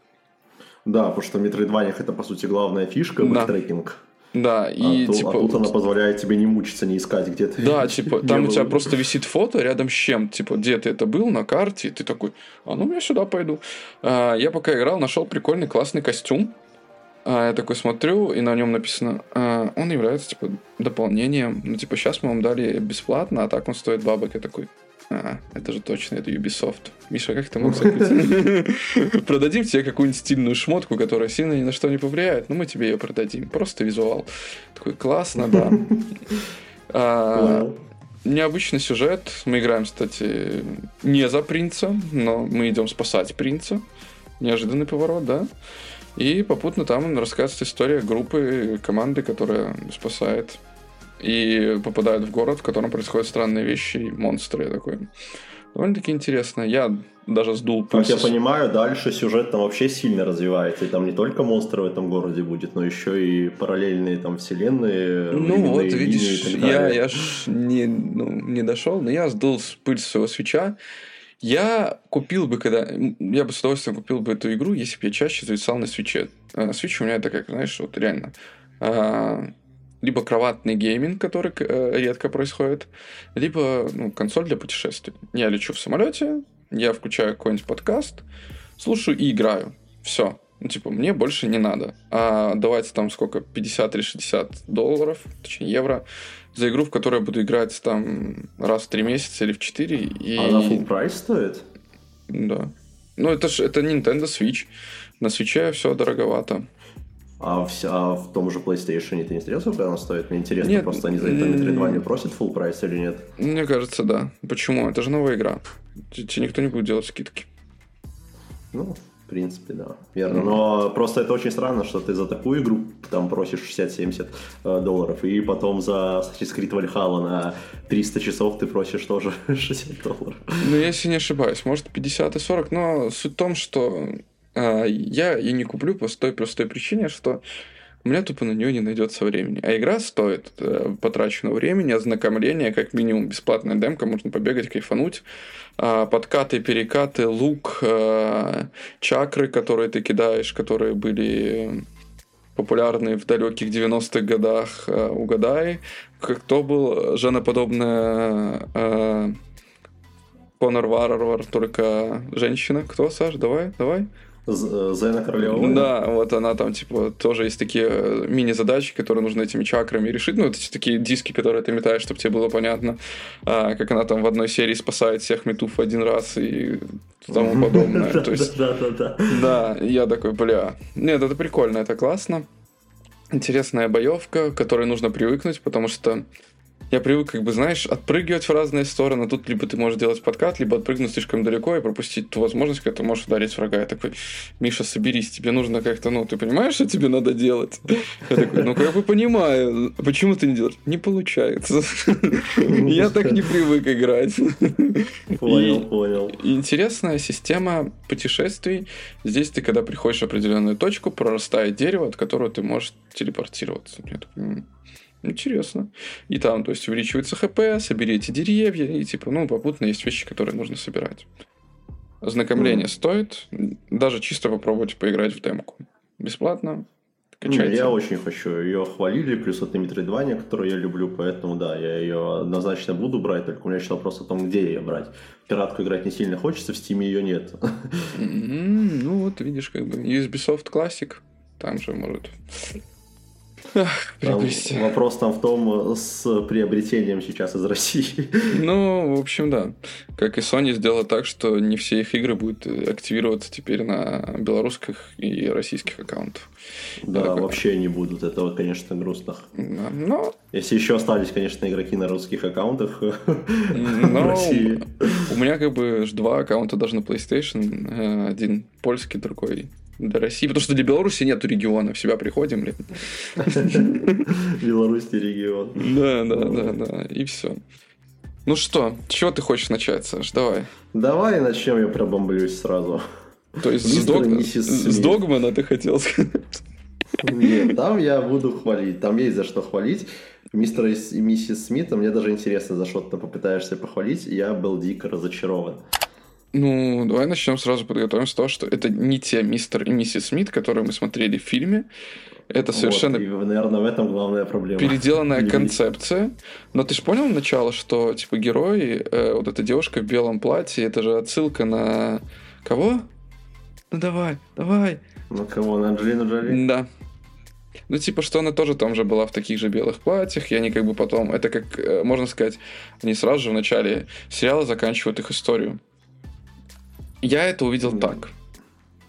Да, потому что в Metroidvania это, по сути, главная фишка, да. трекинг. Да, и а, типа... а тут она позволяет тебе не мучиться, не искать, где ты. Да, типа, там у тебя просто висит фото рядом с чем, типа, где ты это был на карте, и ты такой, а ну я сюда пойду. А, я пока играл, нашел прикольный классный костюм. А, я такой смотрю, и на нем написано, а, он является, типа, дополнением. Ну, типа, сейчас мы вам дали бесплатно, а так он стоит бабок. Я такой, а, это же точно, это Ubisoft. Миша, как ты мог забыть? Продадим тебе какую-нибудь стильную шмотку, которая сильно ни на что не повлияет, но мы тебе ее продадим. Просто визуал. Такой, классно, да. А, необычный сюжет. Мы играем, кстати, не за принца, но мы идем спасать принца. Неожиданный поворот, да? И попутно там рассказывается история группы, команды, которая спасает и попадают в город, в котором происходят странные вещи и монстры. Я такой, довольно-таки интересно. Я даже сдул пульс. Как я понимаю, дальше сюжет там вообще сильно развивается. И там не только монстры в этом городе будет, но еще и параллельные там вселенные. Ну вот, видишь, я, я ж не, ну, не дошел, но я сдул пыль своего свеча. Я купил бы, когда... Я бы с удовольствием купил бы эту игру, если бы я чаще зависал на свече. На свече у меня это как, знаешь, вот реально а, либо кроватный гейминг, который э, редко происходит, либо ну, консоль для путешествий. Я лечу в самолете, я включаю какой-нибудь подкаст, слушаю и играю. Все. Ну, типа, мне больше не надо. А давайте там сколько, 50 или 60 долларов, точнее евро, за игру, в которую я буду играть там раз в 3 месяца или в 4. И... А на full прайс стоит? Да. Ну, это же это Nintendo Switch. На свече все дороговато. А в, а в том же PlayStation это не смотрел, сколько она стоит? Мне интересно, нет, просто они за это Metroidvania не просят full прайс или нет? Мне кажется, да. Почему? Это же новая игра. Тебе никто не будет делать скидки. Ну, в принципе, да. Верно. Но просто это очень странно, что ты за такую игру там просишь 60-70 э, долларов, и потом за Assassin's Creed Valhalla на 300 часов ты просишь тоже 60 долларов. Ну, если не ошибаюсь, может 50 и 40, но суть в том, что а, я ее не куплю по той простой причине, что у меня тупо на нее не найдется времени. А игра стоит э, потраченного времени, ознакомления, как минимум бесплатная демка, можно побегать, кайфануть. Э, подкаты, перекаты, лук, э, чакры, которые ты кидаешь, которые были популярны в далеких 90-х годах, э, угадай. Кто был женоподобная э, Конор Варвар, только женщина. Кто, Саш? Давай, давай. Зена Королева. Да, вот она там, типа, тоже есть такие э, мини-задачи, которые нужно этими чакрами решить. Ну, это такие диски, которые ты метаешь, чтобы тебе было понятно, а, как она там в одной серии спасает всех метув один раз и тому подобное. Да, да, да. Да, я такой, бля. Нет, это прикольно, это классно. Интересная боевка, к которой нужно привыкнуть, потому что я привык, как бы, знаешь, отпрыгивать в разные стороны. Тут либо ты можешь делать подкат, либо отпрыгнуть слишком далеко и пропустить ту возможность, когда ты можешь ударить врага. Я такой, Миша, соберись, тебе нужно как-то, ну, ты понимаешь, что тебе надо делать? Я такой, ну, как бы понимаю. Почему ты не делаешь? Не получается. Я так не привык играть. Понял, понял. Интересная система путешествий. Здесь ты, когда приходишь в определенную точку, прорастает дерево, от которого ты можешь телепортироваться. Я такой, Интересно. И там, то есть, увеличивается ХП, соберите деревья, и типа, ну, попутно есть вещи, которые нужно собирать. Ознакомление mm. стоит, даже чисто попробовать поиграть в демку. Бесплатно. Качайте. Я очень хочу. Ее хвалили, плюс это Metroidvania, которую я люблю, поэтому да, я ее однозначно буду брать, только у меня еще вопрос о том, где ее брать. Пиратку играть не сильно хочется, в Steam ее нет. Mm-hmm. Ну вот, видишь, как бы Ubisoft Classic, там же может Там вопрос там в том, с приобретением сейчас из России. Ну, в общем, да. Как и Sony сделала так, что не все их игры будут активироваться теперь на белорусских и российских аккаунтах. Да, Это вообще как... не будут. Это, конечно, грустно. Да, но... Если еще остались, конечно, игроки на русских аккаунтах но... в России. У меня как бы два аккаунта даже на PlayStation. Э, один польский, другой для России, потому что для Беларуси нету региона, в себя приходим, блин. Беларусь регион. Да, да, да, да, и все. Ну что, чего ты хочешь начать, Саш? Давай. Давай начнем, я пробомблюсь сразу. То есть с, дог... с Догмана ты хотел сказать? Нет, там я буду хвалить. Там есть за что хвалить. Мистера и миссис Смита, мне даже интересно, за что ты попытаешься похвалить. Я был дико разочарован. Ну, давай начнем сразу подготовим с того, что это не те мистер и миссис Смит, которые мы смотрели в фильме. Это совершенно... Вот, и, наверное, в этом главная проблема. Переделанная концепция. Но ты же понял начало, что, типа, герой, э, вот эта девушка в белом платье, это же отсылка на... Кого? Ну давай, давай. На кого? На Анджелину Джоли? Да. Ну, типа, что она тоже там же была в таких же белых платьях, и они как бы потом... Это как, э, можно сказать, они сразу же в начале сериала заканчивают их историю. Я это увидел так.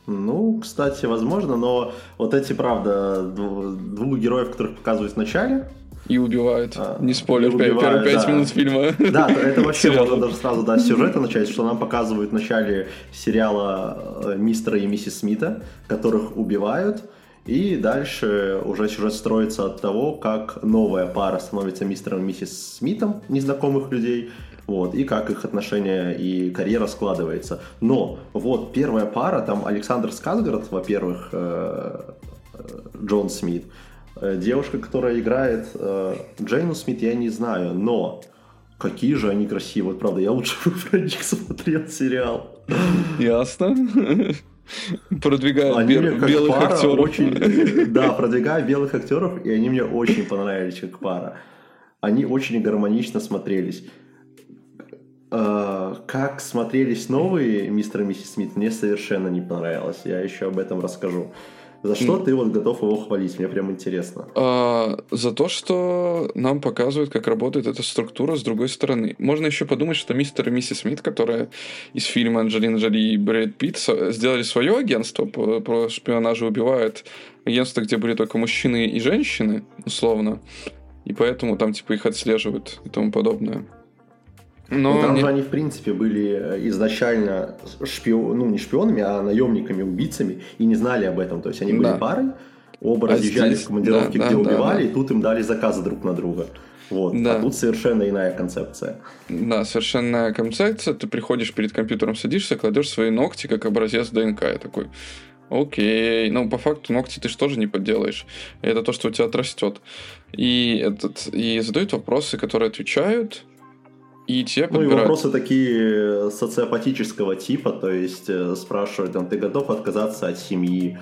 Ну, кстати, возможно, но вот эти, правда, двух героев, которых показывают в начале, и убивают. А, не спойлер, убивают, первые пять да. минут фильма. Да, это вообще можно даже сразу да, с сюжета начать, что нам показывают в начале сериала э, мистера и миссис Смита, которых убивают, и дальше уже сюжет строится от того, как новая пара становится мистером и миссис Смитом, незнакомых людей, вот, и как их отношения и карьера складывается. Но вот первая пара, там Александр Сказгард, во-первых, э, э, Джон Смит, э, девушка, которая играет Джейну Смит, я не знаю, но какие же они красивые, правда, я лучше бы про них смотрел сериал. Ясно. Продвигают они бел- белых актеров. Очень, да, продвигают белых актеров, и они мне очень понравились как пара. Они очень гармонично смотрелись. Э, как смотрелись новые мистер и миссис Смит, мне совершенно не понравилось. Я еще об этом расскажу. За что ты вот готов его хвалить? Мне прям интересно. А, за то, что нам показывают, как работает эта структура с другой стороны. Можно еще подумать, что мистер и миссис Смит, которые из фильма Анджелина Джоли и Брэд Питт сделали свое агентство по, по шпионажу, убивают агентство, где были только мужчины и женщины, условно. И поэтому там типа их отслеживают и тому подобное. Но ну, там мне... же они, в принципе, были э, изначально шпион, ну, не шпионами, а наемниками, убийцами, и не знали об этом. То есть они были да. парой, оба а разъезжали здесь... в командировки, да, где да, убивали, да, да. и тут им дали заказы друг на друга. Вот. Да. А тут совершенно иная концепция. Да, совершенно иная концепция. Ты приходишь перед компьютером, садишься, кладешь свои ногти как образец ДНК. Я такой, окей. Ну, по факту ногти ты же тоже не подделаешь. Это то, что у тебя отрастет. И, этот, и задают вопросы, которые отвечают и подбирают. Ну и вопросы такие социопатического типа, то есть э, спрашивают, там, ты готов отказаться от семьи,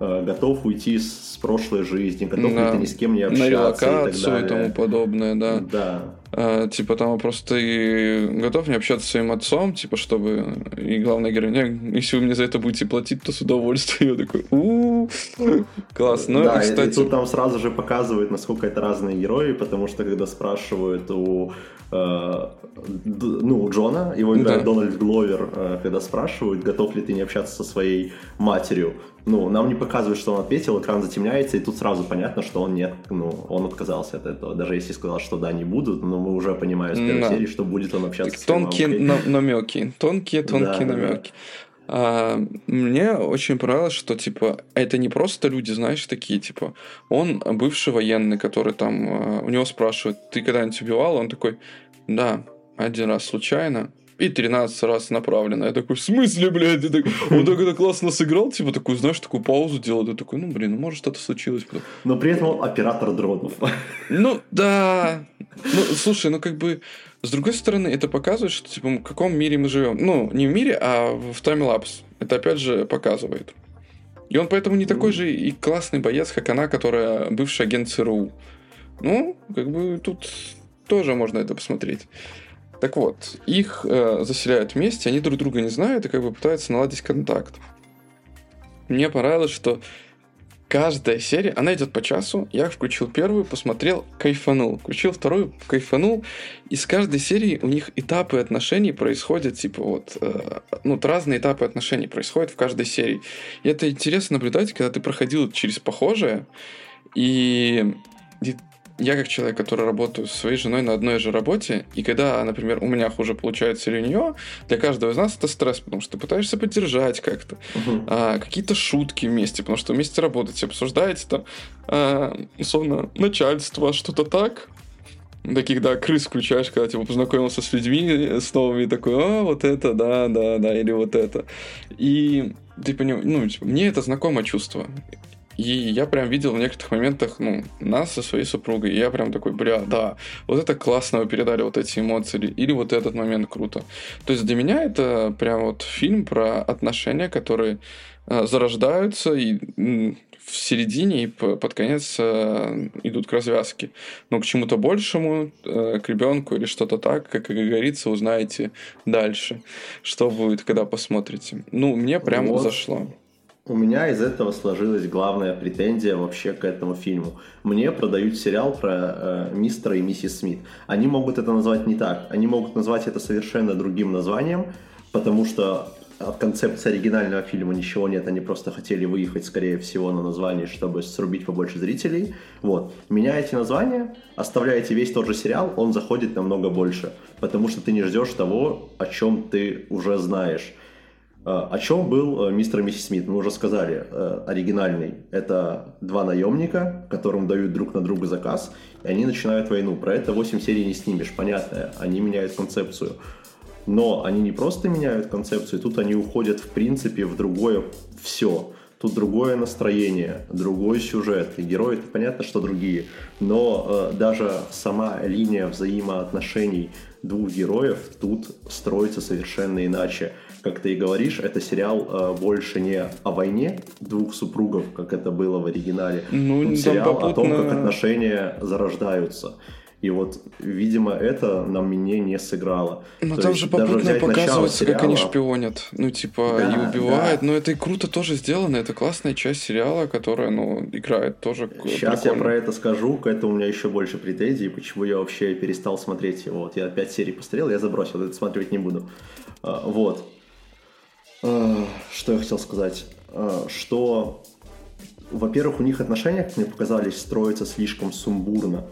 э, готов уйти с прошлой жизни, готов да. ли ты ни с кем не общаться На и, так далее. и тому подобное, да. Да. А, типа там вопрос, ты готов не общаться с своим отцом, типа, чтобы... И главная героиня, если вы мне за это будете платить, то с удовольствием. Я такой, у класс. Ну, да, кстати... и тут там сразу же показывают, насколько это разные герои, потому что когда спрашивают у Э, ну, Джона, его играет да. Дональд Гловер, э, когда спрашивают, готов ли ты не общаться со своей матерью. Ну, нам не показывают, что он ответил, экран затемняется, и тут сразу понятно, что он нет, ну, он отказался от этого. Даже если сказал, что да, не буду, но мы уже понимаем с первой да. серии, что будет он общаться так, с Тонкие намеки, тонкие, тонкие да, намеки. Да. А, мне очень понравилось, что, типа, это не просто люди, знаешь, такие, типа, он бывший военный, который там, а, у него спрашивают, ты когда-нибудь убивал? Он такой, да, один раз случайно, и 13 раз направленно. Я такой, в смысле, блядь? Ты так, он так это классно сыграл, типа, такую, знаешь, такую паузу делает. Я такой, ну, блин, ну, может, что-то случилось. Но при этом он оператор дронов. Ну, да. Ну, слушай, ну, как бы, с другой стороны, это показывает, что, типа, в каком мире мы живем. Ну, не в мире, а в таймлапс. Это, опять же, показывает. И он поэтому не такой же и классный боец, как она, которая бывший агент ЦРУ. Ну, как бы тут тоже можно это посмотреть. Так вот, их э, заселяют вместе, они друг друга не знают и как бы пытаются наладить контакт. Мне понравилось, что каждая серия, она идет по часу. Я включил первую, посмотрел, кайфанул. Включил вторую, кайфанул. И с каждой серии у них этапы отношений происходят, типа вот, э, ну, разные этапы отношений происходят в каждой серии. И это интересно наблюдать, когда ты проходил через похожее, и, и я как человек, который работаю со своей женой на одной же работе, и когда, например, у меня хуже получается или у нее, для каждого из нас это стресс, потому что ты пытаешься поддержать как-то, uh-huh. а, какие-то шутки вместе, потому что вместе работаете, обсуждаете там, а, условно, начальство, что-то так, таких, да, крыс включаешь, когда, типа, познакомился с людьми, с новыми, и такой, а, вот это, да, да, да, или вот это. И ты понимаешь, ну, типа, мне это знакомое чувство. И я прям видел в некоторых моментах, ну, нас со своей супругой. И я прям такой, бля, да, вот это классно вы передали вот эти эмоции. Или, вот этот момент круто. То есть для меня это прям вот фильм про отношения, которые э, зарождаются и м, в середине и под конец э, идут к развязке. Но к чему-то большему, э, к ребенку или что-то так, как, как говорится, узнаете дальше, что будет, когда посмотрите. Ну, мне прям вот. зашло. У меня из этого сложилась главная претензия вообще к этому фильму. Мне продают сериал про э, мистера и миссис Смит. Они могут это назвать не так. Они могут назвать это совершенно другим названием, потому что от концепции оригинального фильма ничего нет. Они просто хотели выехать, скорее всего, на название, чтобы срубить побольше зрителей. Вот. Меняете название, оставляете весь тот же сериал, он заходит намного больше. Потому что ты не ждешь того, о чем ты уже знаешь. А, о чем был э, мистер и миссис Смит? Мы уже сказали, э, оригинальный. Это два наемника, которым дают друг на друга заказ, и они начинают войну. Про это 8 серий не снимешь, понятно. Они меняют концепцию. Но они не просто меняют концепцию, тут они уходят в принципе в другое все. Тут другое настроение, другой сюжет. И герои, это понятно, что другие. Но э, даже сама линия взаимоотношений двух героев тут строится совершенно иначе как ты и говоришь, это сериал э, больше не о войне двух супругов, как это было в оригинале. Ну, Тут сериал попутно... о том, как отношения зарождаются. И вот, видимо, это на мне не сыграло. Но То там же попутно показывается, сериала... как они шпионят. Ну, типа, да, и убивают. Да. Но это и круто тоже сделано. Это классная часть сериала, которая, ну, играет тоже Сейчас прикольно. я про это скажу. К этому у меня еще больше претензий, почему я вообще перестал смотреть его. Вот я пять серий посмотрел, я забросил, это смотреть не буду. А, вот. Э, что я хотел сказать? Э, что, во-первых, у них отношения, как мне показались, строятся слишком сумбурно.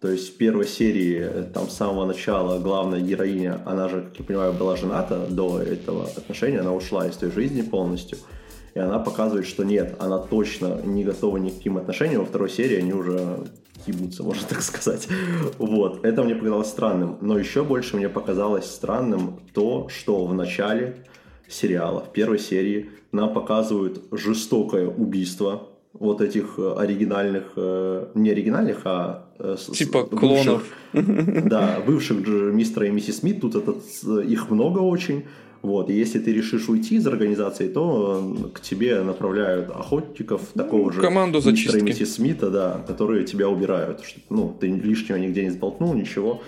То есть в первой серии, э, там с самого начала, главная героиня, она же, как я понимаю, была жената до этого отношения, она ушла из той жизни полностью. И она показывает, что нет, она точно не готова ни к каким отношениям. Во второй серии они уже ебутся, можно так сказать. Вот, это мне показалось странным. Но еще больше мне показалось странным то, что в начале сериала, в первой серии нам показывают жестокое убийство вот этих э, оригинальных, э, не оригинальных, а э, типа бывших, клонов. Да, бывших мистера и миссис Смит, тут этот, их много очень. Вот, и если ты решишь уйти из организации, то к тебе направляют охотников такого ну, же команду зачистки. мистера и миссис Смита, да, которые тебя убирают. Ну, ты лишнего нигде не сболтнул, ничего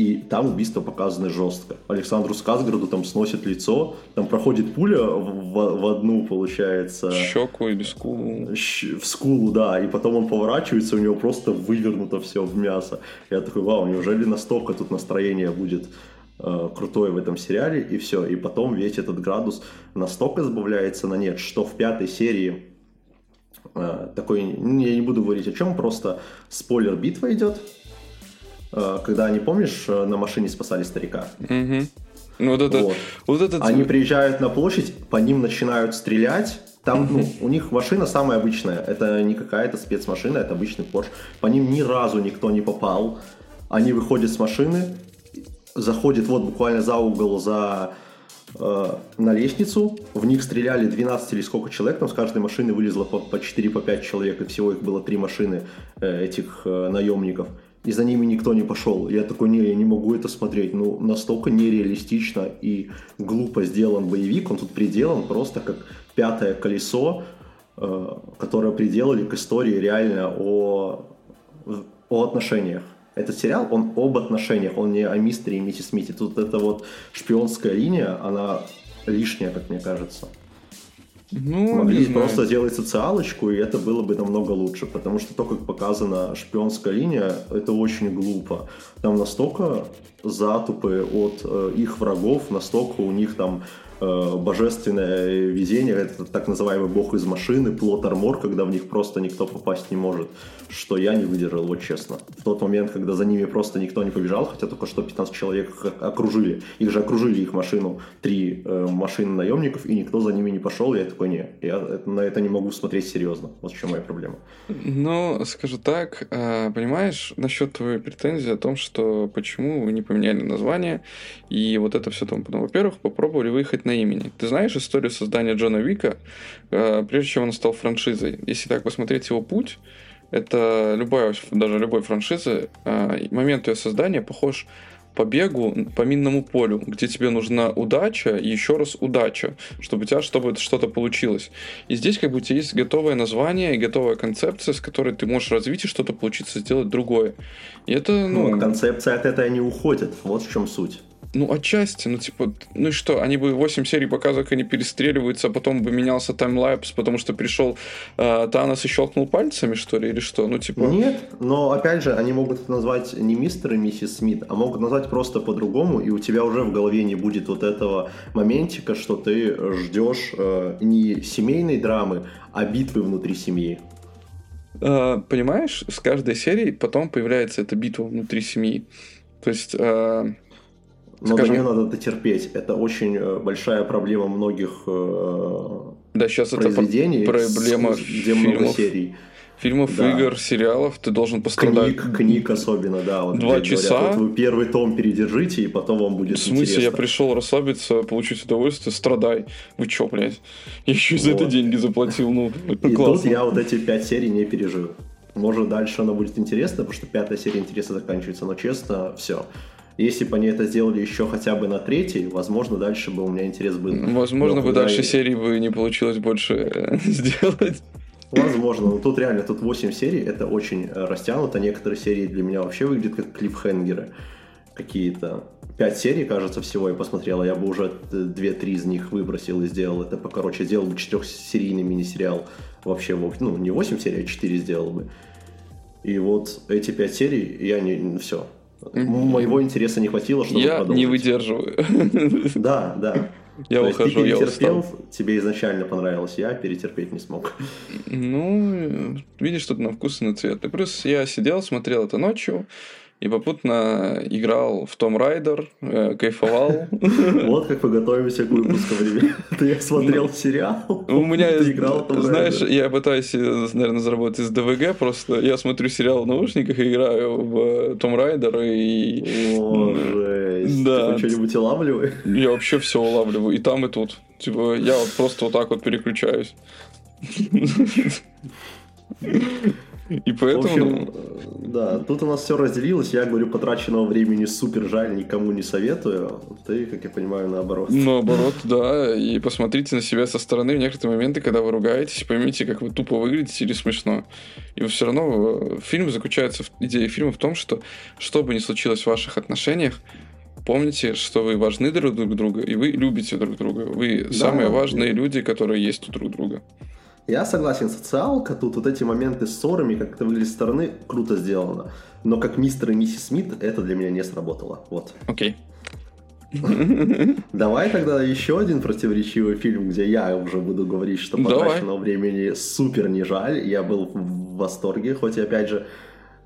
и там убийство показано жестко. Александру Сказгороду там сносит лицо, там проходит пуля в, в одну, получается... Щеку или скулу. В скулу, да, и потом он поворачивается, у него просто вывернуто все в мясо. Я такой, вау, неужели настолько тут настроение будет э, крутое в этом сериале, и все. И потом весь этот градус настолько сбавляется на нет, что в пятой серии э, такой, я не буду говорить о чем, просто спойлер битва идет, когда они, помнишь, э, на машине спасали старика. Угу. Ну, вот это, вот. Вот этот... Они приезжают на площадь, по ним начинают стрелять. Там, ну, у них машина самая обычная. Это не какая-то спецмашина, это обычный Porsche. По ним ни разу никто не попал. Они выходят с машины, заходят вот буквально за угол, за э, на лестницу. В них стреляли 12 или сколько человек. Там с каждой машины вылезло по, по 4-5 по человек. И всего их было три машины э, этих э, наемников и за ними никто не пошел. Я такой, не, я не могу это смотреть. Ну, настолько нереалистично и глупо сделан боевик. Он тут приделан просто как пятое колесо, э, которое приделали к истории реально о, о отношениях. Этот сериал, он об отношениях, он не о мистере и миссис Смите. Тут эта вот шпионская линия, она лишняя, как мне кажется. Ну, Могли просто сделать социалочку, и это было бы намного лучше, потому что то, как показана шпионская линия, это очень глупо. Там настолько затупы от э, их врагов, настолько у них там божественное везение, это так называемый бог из машины, плот армор, когда в них просто никто попасть не может, что я не выдержал, вот честно. В тот момент, когда за ними просто никто не побежал, хотя только что 15 человек окружили, их же окружили их машину, три э, машины наемников, и никто за ними не пошел, я такой, не, я на это не могу смотреть серьезно, вот в чем моя проблема. Ну, скажу так, э, понимаешь, насчет твоей претензии о том, что почему вы не поменяли название, и вот это все тому подобное. Во-первых, попробовали выехать на имени. Ты знаешь историю создания Джона Вика, э, прежде чем он стал франшизой? Если так посмотреть его путь, это любая, даже любой франшизы, э, момент ее создания похож по бегу по минному полю, где тебе нужна удача и еще раз удача, чтобы у тебя чтобы что-то получилось. И здесь как бы у тебя есть готовое название и готовая концепция, с которой ты можешь развить и что-то получиться сделать другое. И это, ну... ну концепция от этого не уходит. Вот в чем суть. Ну, отчасти, ну, типа, ну и что, они бы 8 серий как они перестреливаются, а потом бы менялся таймлапс, потому что пришел э, Танос и щелкнул пальцами, что ли, или что? Ну, типа... Нет, но, опять же, они могут это назвать не мистер и миссис Смит, а могут назвать просто по-другому, и у тебя уже в голове не будет вот этого моментика, что ты ждешь э, не семейной драмы, а битвы внутри семьи. Э, понимаешь, с каждой серией потом появляется эта битва внутри семьи. То есть... Э, но Скажем... до нее надо дотерпеть. Это очень э, большая проблема многих э, да, сейчас произведений, это проблема где фильмов, много серий. Фильмов, да. игр, сериалов, ты должен пострадать. Книг, книг особенно, да. Вот Два часа. Говорят, вот вы первый том передержите, и потом вам будет В смысле, интересно. я пришел расслабиться, получить удовольствие, страдай. Вы чё, блядь? Я еще вот. за это деньги заплатил, ну, И классно. тут я вот эти пять серий не пережил. Может, дальше оно будет интересно, потому что пятая серия интереса заканчивается, но честно, все. Если бы они это сделали еще хотя бы на третий, возможно, дальше бы у меня интерес был. Возможно, бы дальше и... серии бы не получилось больше э, сделать. Возможно, но тут реально, тут 8 серий, это очень э, растянуто. Некоторые серии для меня вообще выглядят как клиффхенгеры какие-то. 5 серий, кажется, всего я посмотрел, а я бы уже 2-3 из них выбросил и сделал это покороче. Сделал бы 4-серийный мини-сериал вообще, ну, не 8 серий, а 4 сделал бы. И вот эти 5 серий, я не... Все, Моего интереса не хватило, чтобы Я продолжить. не выдерживаю. Да, да. Я То ухожу, ты я устал. тебе изначально понравилось, я перетерпеть не смог. Ну, видишь, тут на вкус и на цвет. И плюс я сидел, смотрел это ночью, и попутно играл в Том Райдер, э, кайфовал. Вот как вы готовимся к выпуску времени. Ты я смотрел ну, сериал. У меня, играл знаешь, я пытаюсь, наверное, заработать из ДВГ, просто я смотрю сериал в наушниках и играю в Том Райдер и... О, жесть. Да. Ты что-нибудь улавливаешь? Я вообще все улавливаю, и там, и тут. Типа, я вот просто вот так вот переключаюсь. И поэтому... В общем, э, да, тут у нас все разделилось. Я говорю, потраченного времени супер жаль, никому не советую. Ты, как я понимаю, наоборот. Наоборот, да. И посмотрите на себя со стороны в некоторые моменты, когда вы ругаетесь, поймите, как вы тупо выглядите или смешно. И все равно э, фильм заключается, в идея фильма в том, что что бы ни случилось в ваших отношениях, помните, что вы важны друг друга, и вы любите друг друга. Вы да, самые важные люди, которые есть у друг друга. Я согласен, социалка, тут вот эти моменты с ссорами, как это выглядит со стороны, круто сделано. Но как мистер и миссис Смит, это для меня не сработало. Вот. Окей. Давай тогда еще один противоречивый фильм, где я уже буду говорить, что потраченного времени супер не жаль. Я был в восторге, хоть и опять же,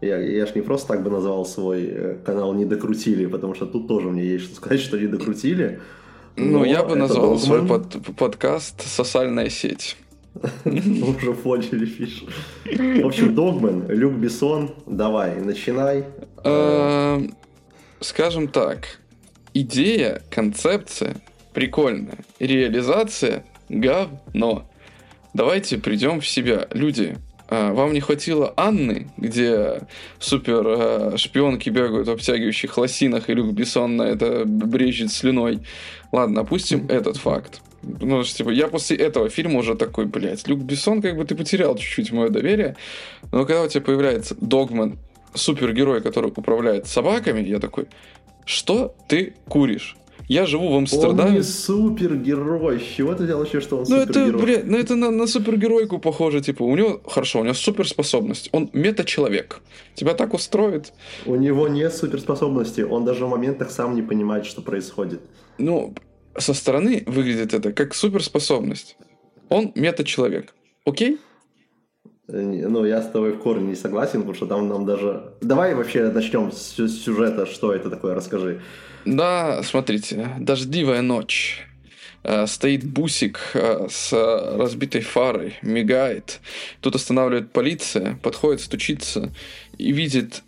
я, я ж не просто так бы назвал свой э, канал «Не докрутили», потому что тут тоже мне есть что сказать, что не докрутили. Ну, я бы назвал свой под, подкаст «Сосальная сеть». Уже фольчили фиш. В общем, Догман, Люк Бессон, давай, начинай. Эм, скажем так, идея, концепция прикольная. Реализация говно. Давайте придем в себя. Люди, э, вам не хватило Анны, где супер э, шпионки бегают в обтягивающих лосинах, и Люк Бессон на это брежет слюной. Ладно, опустим этот факт. Ну, типа, я после этого фильма уже такой, блядь, Люк Бессон, как бы ты потерял чуть-чуть мое доверие. Но когда у тебя появляется Догман, супергерой, который управляет собаками, я такой, что ты куришь? Я живу в Он Амстердаме. не супергерой. Чего ты взял вообще, что он Ну это, супергерой? блядь, ну это на, на супергеройку похоже, типа, у него, хорошо, у него суперспособность, он мета-человек. Тебя так устроит? У него нет суперспособности. Он даже в моментах сам не понимает, что происходит. Ну, со стороны выглядит это как суперспособность. Он мета-человек. Окей? Э, Ну, я с тобой в корне не согласен, потому что там нам даже... Давай вообще начнем с сю- с сюжета, что это такое, расскажи. Да, смотрите, дождливая ночь. Э, Стоит бусик э, с разбитой фарой, мигает. Тут останавливает полиция, подходит, стучится и видит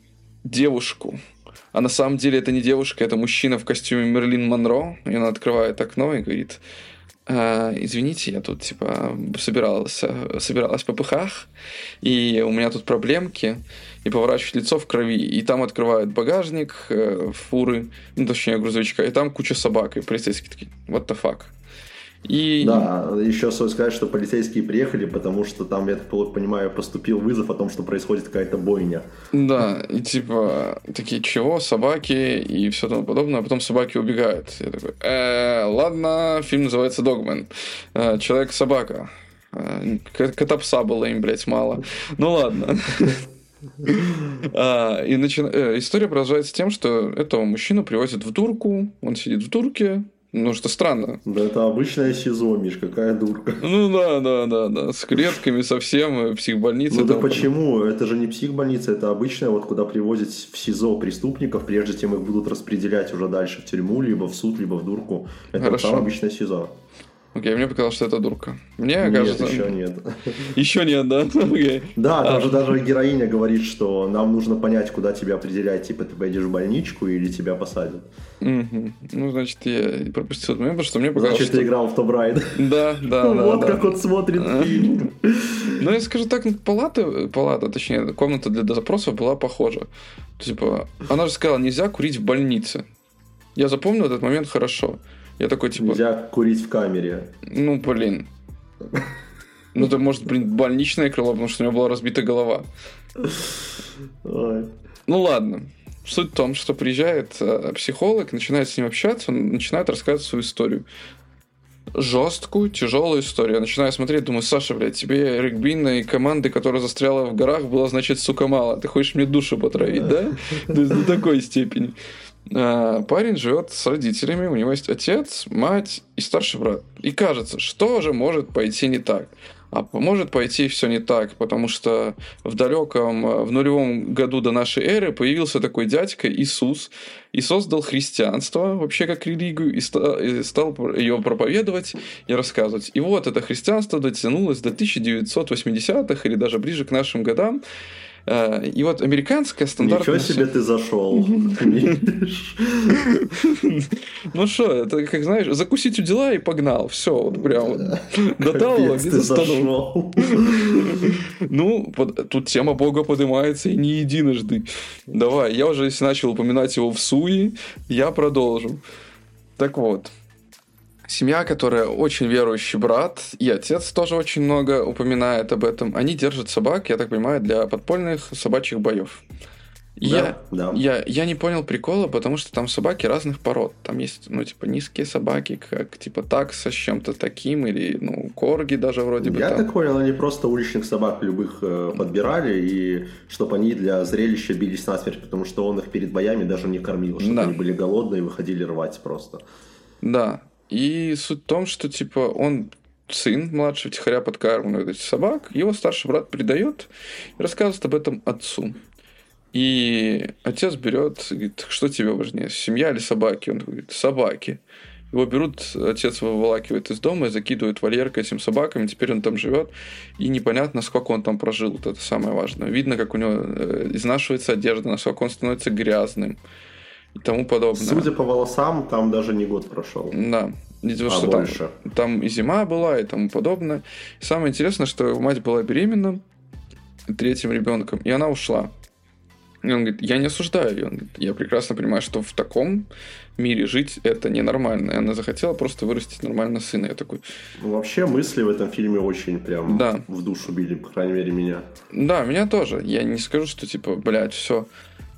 девушку. А на самом деле это не девушка, это мужчина в костюме Мерлин Монро. И она открывает окно и говорит, «Э, извините, я тут типа собиралась, э, собиралась по пыхах, и у меня тут проблемки, и поворачивает лицо в крови, и там открывают багажник э, фуры, ну, точнее, грузовичка, и там куча собак, и полицейские такие, what the fuck. И Да, еще стоит сказать, что полицейские приехали, потому что там, я так понимаю, поступил вызов о том, что происходит какая-то бойня. Да, и типа такие, чего, собаки и все тому подобное, а потом собаки убегают. Я такой, «Э, ладно, фильм называется «Догмен». Э, Человек-собака. Э, к- Кота-пса было им, блядь, мало. Ну ладно. А, И э, история продолжается тем, что этого мужчину привозят в дурку, он сидит в дурке, ну что странно. Да это обычная СИЗО, Миш, какая дурка. Ну да, да, да, да, с клетками совсем, э, психбольница. Ну да почему? Это же не психбольница, это обычная, вот куда привозят в СИЗО преступников, прежде чем их будут распределять уже дальше в тюрьму, либо в суд, либо в дурку. Это Хорошо. там обычная СИЗО. Окей, мне показалось, что это дурка. Мне Нет, кажется... еще нет. Еще нет, да? Окей. Да, там А. же даже героиня говорит, что нам нужно понять, куда тебя определять, типа ты пойдешь в больничку или тебя посадят. Мгм. Ну, значит, я пропустил этот момент, потому что мне показалось, Значит, что... ты играл в Том Райдер. Да, да, да. Вот да. как он смотрит фильм. Ну, я скажу так, палата, палата, точнее, комната для допросов была похожа. Типа, она же сказала, нельзя курить в больнице. Я запомнил этот момент хорошо. Я такой, типа, Нельзя курить в камере. ну, блин. Ну, это может, блин, больничное крыло, потому что у него была разбита голова. Ой. Ну ладно. Суть в том, что приезжает э, психолог, начинает с ним общаться, он начинает рассказывать свою историю. Жесткую, тяжелую историю. Я начинаю смотреть, думаю, Саша, блядь, тебе регбийной команды, которая застряла в горах, было, значит, сука, мало. Ты хочешь мне душу потравить, да? До такой степени. А, Парень живет с родителями, у него есть отец, мать и старший брат. И кажется, что же может пойти не так? А может пойти все не так, потому что в далеком, э, в нулевом году до нашей эры появился такой дядька Иисус и создал христианство вообще как религию и стал ее проповедовать и рассказывать. И вот это христианство дотянулось до 1980-х или даже ближе к нашим годам. Э, И вот американская стандартная... Ничего себе ты зашел. Ну что, это как знаешь, закусить у дела и погнал. Все, вот прям вот. До талого Капец, не ты застанул. зашел. Ну, тут тема Бога поднимается и не единожды. Давай, я уже начал упоминать его в Суи, я продолжу. Так вот, семья, которая очень верующий брат, и отец тоже очень много упоминает об этом, они держат собак, я так понимаю, для подпольных собачьих боев. И Я, Да, да. я, я не понял прикола, потому что там собаки разных пород. Там есть, ну, типа, низкие собаки, как, типа, такса с чем-то таким, или, ну, корги даже вроде бы Я там. так понял, они просто уличных собак любых э, подбирали, и чтобы они для зрелища бились насмерть, потому что он их перед боями даже не кормил, чтобы Да. они были голодные и выходили рвать просто. Да. И суть в том, что, типа, он сын младший втихаря подкармливает этих собак, его старший брат передает и рассказывает об этом отцу. И отец берет, говорит, что тебе важнее, семья или собаки? Он говорит, собаки. Его берут, отец выволакивает из дома и закидывает вольер к этим собакам, теперь он там живет, и непонятно, сколько он там прожил, вот это самое важное. Видно, как у него э, изнашивается одежда, насколько он становится грязным и тому подобное. Судя по волосам, там даже не год прошел. Да. И то, А что там, больше. там и зима была, и тому подобное. И самое интересное, что мать была беременна третьим ребенком, и она ушла. И он говорит, я не осуждаю ее. Он говорит, я прекрасно понимаю, что в таком мире жить это ненормально. И она захотела просто вырастить нормально сына. Я такой, Ну, вообще мысли в этом фильме очень прям Да. в душу били, по крайней мере, меня. да, меня тоже. Я не скажу, что типа, блядь, все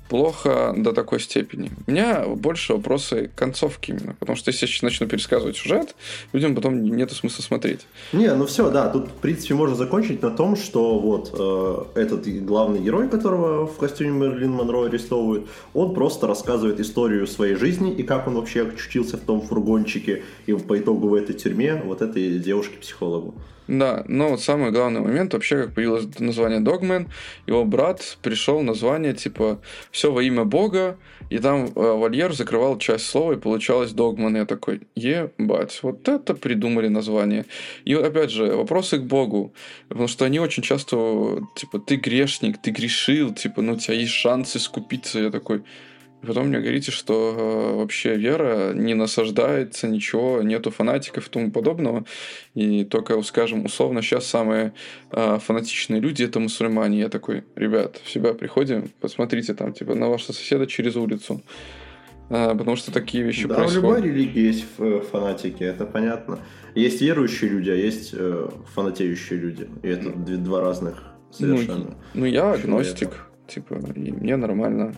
плохо до такой степени. У меня больше вопросы концовки именно, потому что если я сейчас начну пересказывать сюжет, людям потом нет смысла смотреть. Не, ну все, да, тут, в принципе, можно закончить на том, что вот э, этот главный герой, которого в костюме Мерлин Монро арестовывают, он просто рассказывает историю своей жизни и как он вообще очутился в том фургончике и по итогу в этой тюрьме вот этой девушке-психологу. Да, но вот самый главный момент вообще, как появилось название Dogman, его брат пришел название типа «Все во имя Бога», и там э, Вольер закрывал часть слова, и получалось Dogman. Я такой, ебать, вот это придумали название. И опять же, вопросы к Богу, потому что они очень часто, типа, ты грешник, ты грешил, типа, ну, у тебя есть шанс искупиться. Я такой, и потом мне говорите, что э, вообще вера не насаждается, ничего, нету фанатиков и тому подобного. И только, скажем, условно, сейчас самые э, фанатичные люди это мусульмане. Я такой, ребят, в себя приходим, посмотрите там, типа, на вашего соседа через улицу. А, потому что такие вещи да, происходят. в любой религии есть э, фанатики, это понятно. Есть верующие люди, а есть э, фанатеющие люди. И это два разных совершенно. Ну, ну я агностик. Типа, мне нормально.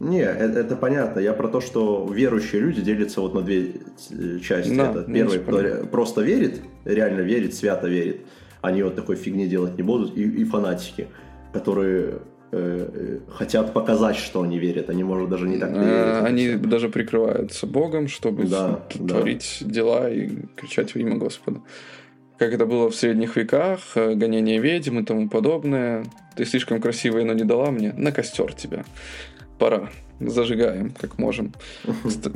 Не, это, это понятно. Я про то, что верующие люди делятся вот на две э, части. Да, это первый, кто просто верит, реально верит, свято верит. Они вот такой фигни делать не будут. И, и фанатики, которые э, э хотят показать, что они верят. Они, может, даже не так не верят. Они даже прикрываются Богом, чтобы да, творить да. дела и кричать во имя Господа. Как это было в средних веках, гонение ведьм и тому подобное. Ты слишком красивая, но не дала мне. На костер тебя пора. Зажигаем, как можем.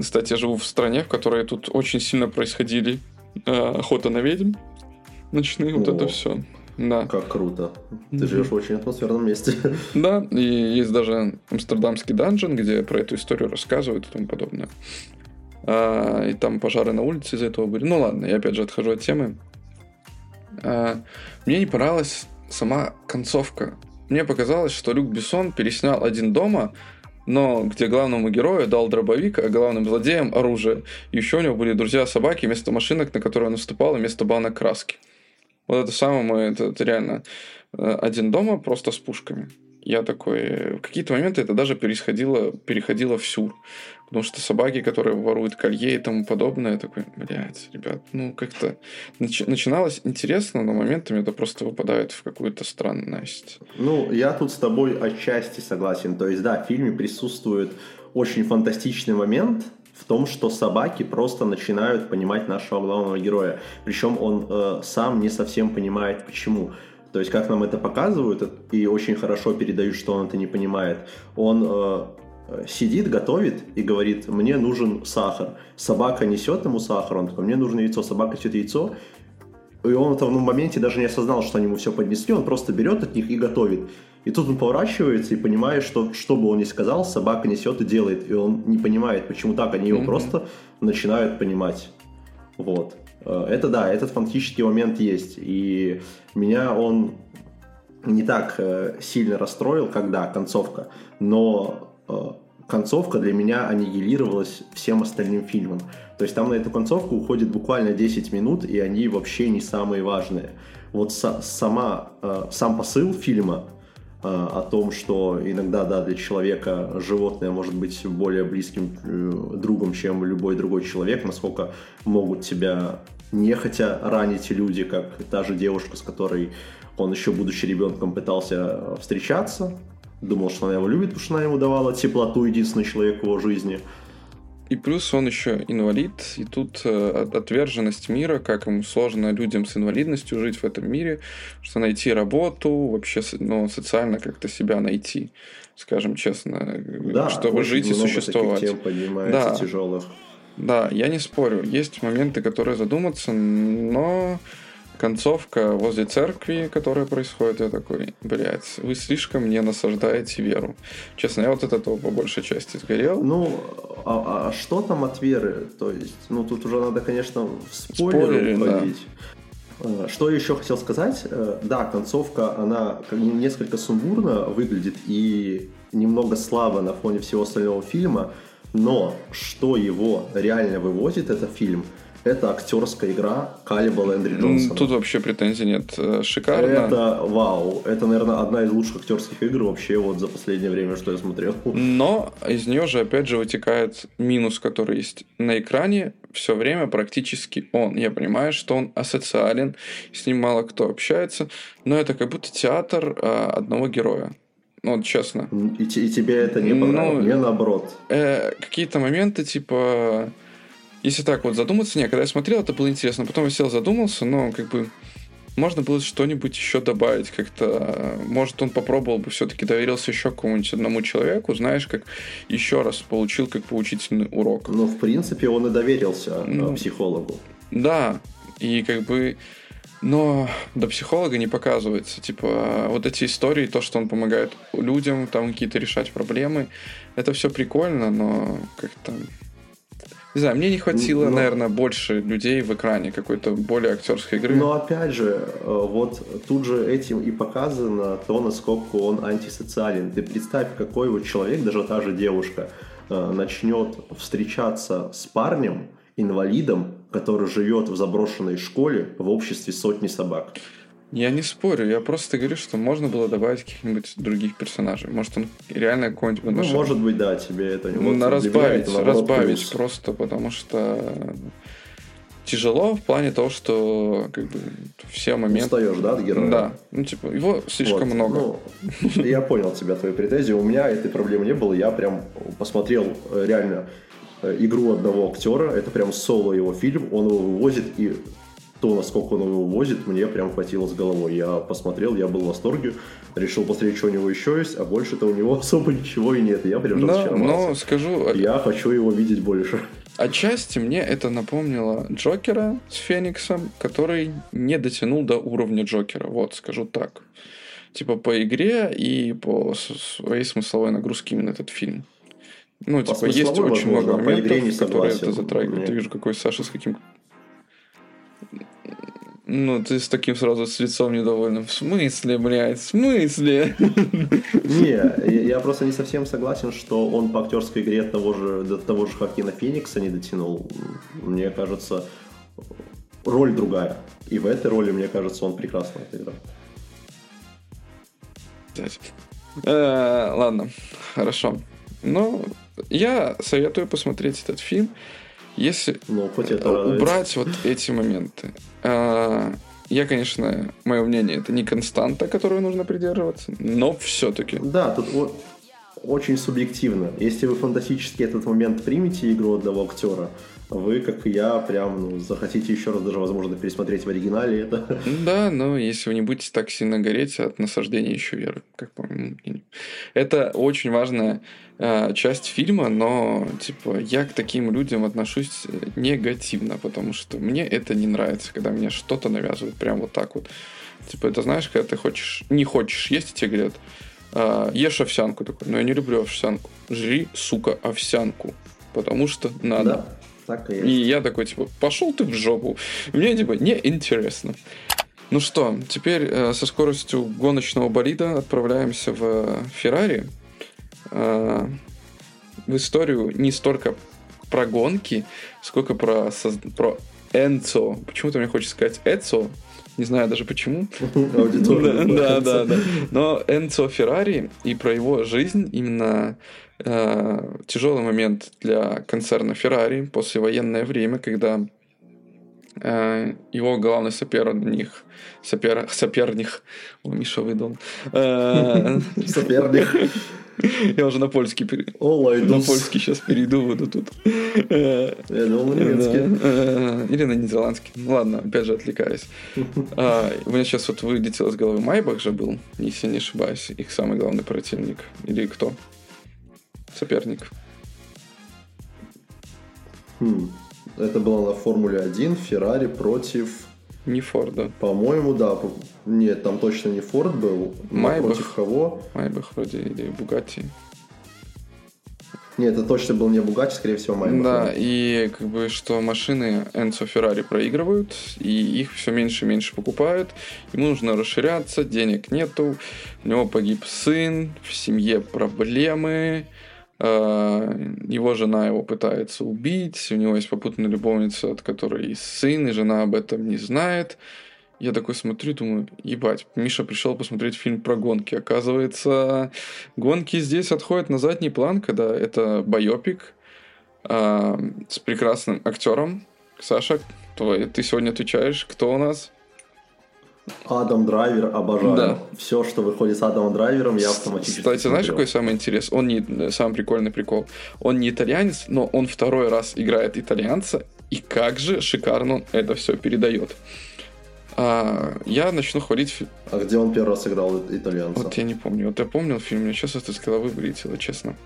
Кстати, я живу в стране, в которой тут очень сильно происходили э, охота на ведьм. Ночные, вот это все. Да. Как круто. Ты живешь в очень атмосферном месте. Да, и есть даже амстердамский данжен, где про эту историю рассказывают и тому подобное. А, и там пожары на улице из-за этого были. Ну ладно, я опять же отхожу от темы. А, мне не понравилась сама концовка. Мне показалось, что Люк Бессон переснял «Один дома», но где главному герою дал дробовик, а главным злодеям оружие. И еще у него были друзья-собаки вместо машинок, на которые он наступал, вместо банок краски. Вот это самое, это, это реально э, один дома просто с пушками. Я такой... В какие-то моменты это даже переходило, переходило в сюр. Потому что собаки, которые воруют колье и тому подобное, такой, блядь, ребят, ну как-то нач- начиналось интересно, но моментами это просто выпадает в какую-то странность. Ну, я тут с тобой отчасти согласен. То есть, да, в фильме присутствует очень фантастичный момент, в том, что собаки просто начинают понимать нашего главного героя. Причем он э, сам не совсем понимает, почему. То есть, как нам это показывают, и очень хорошо передают, что он это не понимает. Он э, сидит, готовит и говорит, мне нужен сахар. Собака несет ему сахар, он такой, мне нужно яйцо, собака несет яйцо. И он в том моменте даже не осознал, что они ему все поднесли, он просто берет от них и готовит. И тут он поворачивается и понимает, что что бы он ни сказал, собака несет и делает. И он не понимает, почему так, они его mm-hmm. просто начинают понимать. Вот. Э, это да, этот фантастический момент есть. И меня он не так э, сильно расстроил, когда концовка, но Э, концовка для меня аннигилировалась всем остальным фильмом. То есть там на эту концовку уходит буквально 10 минут, и они вообще не самые важные. Вот са- сама, э, сам посыл фильма э, о том, что иногда да, для человека животное может быть более близким э, другом, чем любой другой человек, насколько могут тебя нехотя ранить люди, как та же девушка, с которой он еще будучи ребенком пытался встречаться, Думал, что она его любит, потому что она ему давала теплоту, единственный человек в его жизни. И плюс он еще инвалид, и тут э, отверженность мира, как ему сложно людям с инвалидностью жить в этом мире, что найти работу, вообще ну, социально как-то себя найти, скажем честно, да, чтобы жить и существовать. Тем да, тяжелых. Да, я не спорю, есть моменты, которые задуматься, но концовка возле церкви, которая происходит, я такой, блядь, вы слишком не насаждаете веру. Честно, я вот от этого по большей части сгорел. Ну, а, а что там от веры? То есть, ну, тут уже надо, конечно, в спойлеры уходить. Да. Что еще хотел сказать? Э, да, концовка, она несколько сумбурно выглядит и немного слабо на фоне всего остального фильма, но что его реально выводит, это фильм – это актерская игра Калиба Лэндри Джонсона. Тут вообще претензий нет. Э, шикарно. Это вау. Это, наверное, одна из лучших актерских игр вообще вот за последнее время, что я смотрел. Но из нее же опять же вытекает минус, который есть на экране все время практически он. Я понимаю, что он асоциален, с ним мало кто общается, но это как будто театр а, одного героя. Ну, вот честно. И, и тебе это не понравилось? Ну, Мне наоборот. Э, какие-то моменты, типа если так вот задуматься, не, когда я смотрел, это было интересно. Потом я сел, задумался, но как бы можно было что-нибудь еще добавить как-то. Может, он попробовал бы все-таки доверился еще какому-нибудь одному человеку, знаешь, как еще раз получил как поучительный урок. Ну, в принципе, он и доверился э, ну, психологу. Да, и как бы... Но до психолога не показывается. Типа, вот эти истории, то, что он помогает людям, там какие-то решать проблемы, это все прикольно, но как-то не знаю, мне не хватило, но... наверное, больше людей в экране какой-то более актерской игры. Но опять же, э, вот тут же этим и показано то, насколько он антисоциален. Ты представь, какой вот человек, даже та же девушка, э, начнет встречаться с парнем, инвалидом, который живет в заброшенной школе в обществе сотни собак. Я не спорю, я просто говорю, что можно было добавить каких-нибудь других персонажей. Может, он реально какой-нибудь... Ну, может быть, да, тебе это... Вот На разбавить, разбавить плюс. просто, потому что тяжело в плане того, что как бы все моменты... Устаешь, да, от героя? Да. Ну, типа, его слишком вот. много. Ну, я понял тебя, твои претензии. У меня этой проблемы не было. Я прям посмотрел э, реально э, игру одного актера. Это прям соло его фильм. Он его вывозит и то, насколько он его возит, мне прям хватило с головой. Я посмотрел, я был в восторге, решил посмотреть, что у него еще есть, а больше-то у него особо ничего и нет. Я прям но, но скажу... Я хочу его видеть больше. Отчасти мне это напомнило Джокера с Фениксом, который не дотянул до уровня Джокера. Вот, скажу так. Типа по игре и по своей смысловой нагрузке именно этот фильм. Ну, по типа, есть очень много моментов, которые это затрагивают. Ты вижу, какой Саша с каким ну, ты с таким сразу с лицом недовольным. В смысле, блядь, в смысле? Не, я просто не совсем согласен, что он по актерской игре того же, до того же Хакина Феникса не дотянул. Мне кажется, роль другая. И в этой роли, мне кажется, он прекрасно отыграл. Э, ладно, хорошо. Ну, я советую посмотреть этот фильм. Если ну, убрать вот эти моменты. А, я, конечно, мое мнение, это не константа, которую нужно придерживаться, но все-таки. Да, тут вот очень субъективно. Если вы фантастически этот момент примете игру одного актера, вы, как и я, прям ну, захотите еще раз даже, возможно, пересмотреть в оригинале это. Да, но если вы не будете так сильно гореть от наслаждения еще веры, как по моему Это очень важная э, часть фильма, но, типа, я к таким людям отношусь негативно, потому что мне это не нравится, когда мне что-то навязывают прям вот так вот. Типа, это знаешь, когда ты хочешь, не хочешь есть, и тебе говорят, э, ешь овсянку. Такой, но я не люблю овсянку. Жри, сука, овсянку. Потому что надо. Да. Так и, и я такой, типа, пошел ты в жопу. Мне, типа, не интересно. Ну что, теперь э, со скоростью гоночного болида отправляемся в Феррари. Э, в историю не столько про гонки, сколько про, про Энцо. Почему-то мне хочется сказать Эцо, не знаю даже почему. Да, да, да. Но Энцо Феррари и про его жизнь именно э, тяжелый момент для концерна Ferrari послевоенное время, когда э, его главный соперник, сопер, соперник, о, Миша выдал, э, соперник, я уже на польский О, на польский сейчас перейду, буду тут. Я думал немецкий. Э, или на нидерландский. Ну ладно, опять же отвлекаюсь. А, у меня сейчас вот вылетел из головы Майбах же был, если не ошибаюсь, их самый главный противник. Или кто? Соперник. Хм. Это было на Формуле 1, Феррари против... Не Форда. По-моему, да. Нет, там точно не Форд был. Майбах. Против кого? Майбах вроде или Бугатти. Нет, это точно был не Бугатти, скорее всего, Майбах. Да, и как бы что машины Энцо Феррари проигрывают, и их все меньше и меньше покупают. Ему нужно расширяться, денег нету, у него погиб сын, в семье проблемы, его жена его пытается убить, у него есть попутная любовница, от которой есть сын, и жена об этом не знает. Я такой смотрю, думаю, ебать, Миша пришел посмотреть фильм про гонки. Оказывается, гонки здесь отходят на задний план, когда это байопик э, с прекрасным актером. Саша, твой, ты сегодня отвечаешь, кто у нас? Адам Драйвер обожаю. Да. Все, что выходит с Адамом Драйвером, я автоматически Кстати, смотрел. знаешь, какой самый интерес? Он не самый прикольный прикол. Он не итальянец, но он второй раз играет итальянца, и как же шикарно он это все передает. А, я начну хвалить... А где он первый раз играл итальянца? Вот я не помню. Вот я помнил фильм, мне сейчас это с головы вылетело, честно.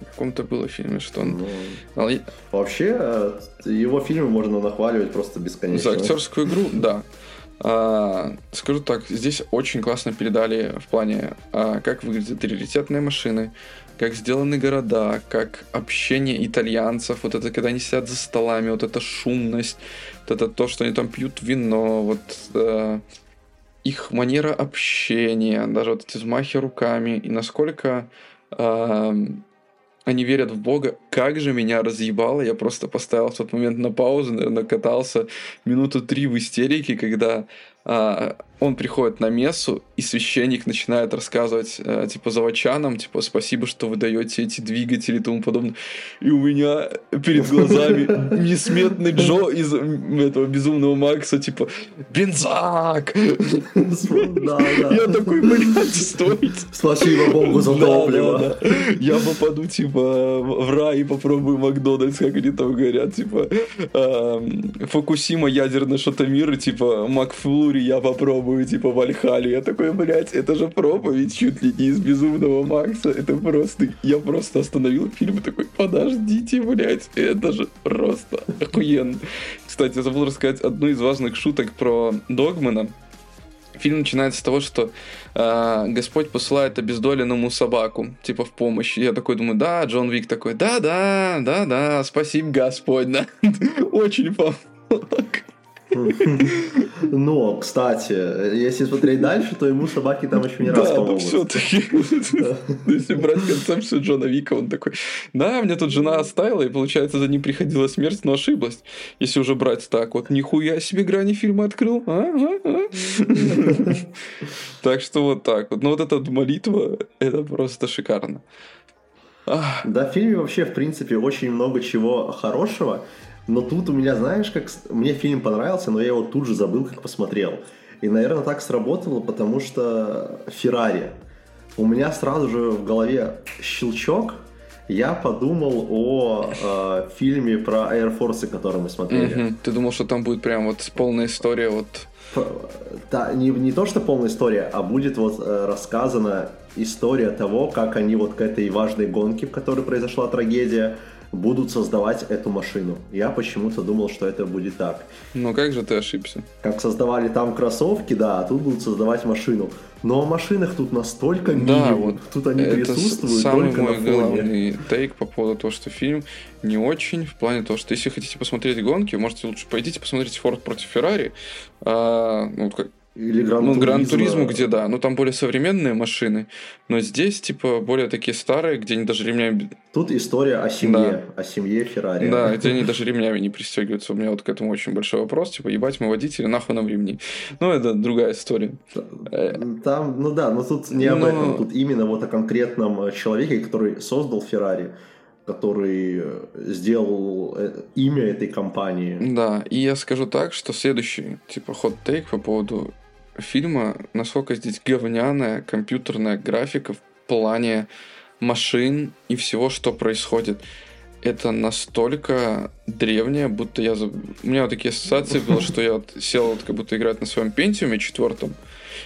В каком-то было фильме, что он... Ну, вообще, э, его фильмы можно нахваливать просто бесконечно. За актерскую игру, да. А, скажу так, здесь очень классно передали в плане, а, как выглядят раритетные машины, как сделаны города, как общение итальянцев, вот это когда они сидят за столами, вот эта шумность, вот это то, что они там пьют вино, вот э, их манера общения, даже вот эти взмахи руками, и насколько э, они верят в Бога. Как же меня разъебало. Я просто поставил в тот момент на паузу, наверное, катался минуту три в истерике, когда а, он приходит на мессу, и священник начинает рассказывать, а, типа, заводчанам, типа, спасибо, что вы даете эти двигатели и тому подобное. И у меня перед глазами несметный Джо из этого безумного Макса, типа, бензак! Я такой, блядь, стоит. Спасибо Богу за топливо. Я попаду, типа, в рай и попробую Макдональдс, как они там говорят, типа, Фокусима ядерный шатомир, типа, Макфлури я попробую, типа, Вальхали. Я такой, блядь, это же проповедь чуть ли не из Безумного Макса. Это просто... Я просто остановил фильм и такой, подождите, блядь, это же просто охуенно. Кстати, я забыл рассказать одну из важных шуток про Догмана. Фильм начинается с того, что э, Господь посылает обездоленному собаку, типа в помощь. Я такой думаю, да, Джон Вик такой, да, да, да, да, спасибо, Господь, да. Очень помог. Но, кстати, если смотреть дальше, то ему собаки там еще не раз. Да, ну все-таки. Если брать концепцию Джона Вика, он такой, да, мне тут жена оставила, и получается за ним приходила смерть, но ошиблась. Если уже брать так, вот нихуя себе грани фильма открыл. А? А? А? Так что вот так вот. Но вот эта молитва, это просто шикарно. Да, в фильме вообще, в принципе, очень много чего хорошего. Но тут у меня, знаешь, как... Мне фильм понравился, но я его тут же забыл, как посмотрел. И, наверное, так сработало, потому что Феррари. У меня сразу же в голове щелчок, я подумал о э, фильме про Air Force, который мы смотрели. Mm-hmm. Ты думал, что там будет прям вот полная история вот... Да, не, не то, что полная история, а будет вот э, рассказана история того, как они вот к этой важной гонке, в которой произошла трагедия, будут создавать эту машину. Я почему-то думал, что это будет так. Но как же ты ошибся? Как создавали там кроссовки, да, а тут будут создавать машину. Но о машинах тут настолько минимум, да, вот тут они это присутствуют самый только мой на фоне. главный тейк по поводу того, что фильм не очень, в плане того, что если хотите посмотреть гонки, можете лучше пойдите посмотрите Форд против Феррари. А, ну, как, или Гран Ну, Гран Туризму, где да, ну там более современные машины, но здесь, типа, более такие старые, где они даже ремнями... Тут история о семье, да. о семье Феррари. Да, где они даже ремнями не пристегиваются. У меня вот к этому очень большой вопрос, типа, ебать, мы водители, нахуй нам ремни. Ну, это другая история. Там, ну да, но тут не об но... этом, тут именно вот о конкретном э, человеке, который создал Феррари который э, сделал э, имя этой компании. Да, и я скажу так, что следующий, типа, ход-тейк по поводу фильма, насколько здесь говняная компьютерная графика в плане машин и всего, что происходит. Это настолько древнее, будто я... У меня вот такие ассоциации было, что я вот сел вот как будто играть на своем пентиуме четвертом,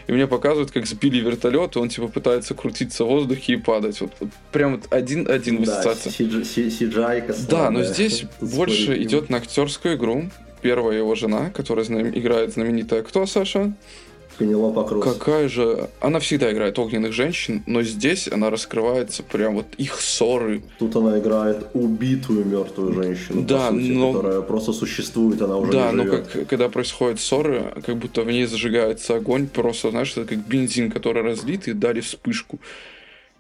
и мне показывают, как сбили вертолет, и он типа пытается крутиться в воздухе и падать. Вот, вот прям вот один-один да, CGI Да, но здесь больше идет на актерскую игру. Первая его жена, которая играет знаменитая кто, Саша? Пенелопа Круз. Какая же... Она всегда играет огненных женщин, но здесь она раскрывается прям вот их ссоры. Тут она играет убитую мертвую женщину, да, сути, но... которая просто существует, она уже Да, но как, когда происходят ссоры, как будто в ней зажигается огонь, просто, знаешь, это как бензин, который разлит, и дали вспышку.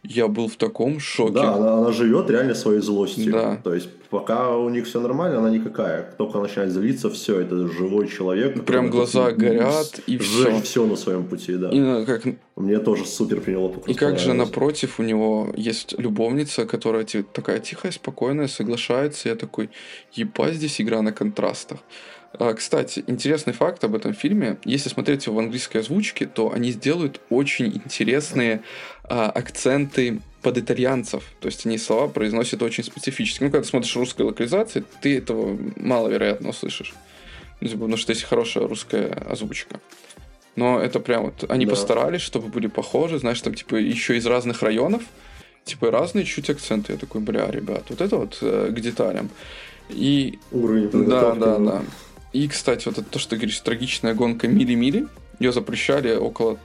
Я был в таком шоке. Да, она, она живет реально своей злостью. Да. То есть, пока у них все нормально, она никакая. Только начинает злиться, все, это живой человек. Прям глаза горят, и все. все на своем пути, да. И ну, как... Мне тоже супер Пенелопа И как же напротив у него есть любовница, которая такая тихая, спокойная, соглашается. Я такой, ебать, здесь игра на контрастах. А, кстати, интересный факт об этом фильме. Если смотреть его в английской озвучке, то они сделают очень интересные а, акценты под итальянцев. То есть они слова произносят очень специфически. Ну, когда ты смотришь русской локализации, ты этого маловероятно услышишь. Ну, типа, потому что есть хорошая русская озвучка. Но это прям вот... Они да. постарались, чтобы были похожи. Знаешь, там, типа, еще из разных районов. Типа, разные чуть акценты. Я такой, бля, ребят, вот это вот э, к деталям. И... Уровень Да, да, да. И, кстати, вот это то, что ты говоришь, трагичная гонка мили-мили, ее запрещали около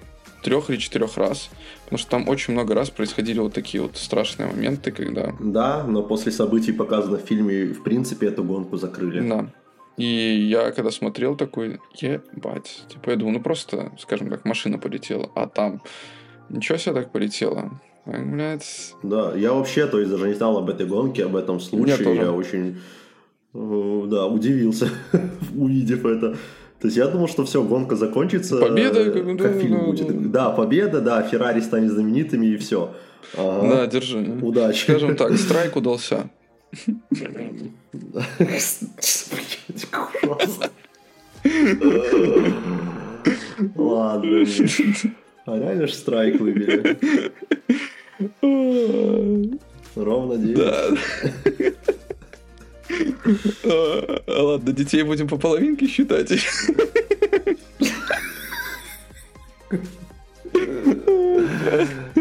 трех или четырех раз, потому что там очень много раз происходили вот такие вот страшные моменты, когда... Да, но после событий, показанных в фильме, в принципе, эту гонку закрыли. Да. И я когда смотрел такой, ебать, типа я думаю, ну просто, скажем так, машина полетела, а там ничего себе так полетело. Блядь. Да, я вообще, то есть, даже не знал об этой гонке, об этом случае. Я, я очень да, удивился, увидев это. То есть я думал, что все, гонка закончится. Победа, как, да, фильм да, будет. Да, победа, да, Феррари станет знаменитыми и все. Ага. Да, держи. Удачи. Скажем так, страйк удался. Ладно. А реально ж страйк выбили. Ровно 9. А, ладно, детей будем по половинке считать.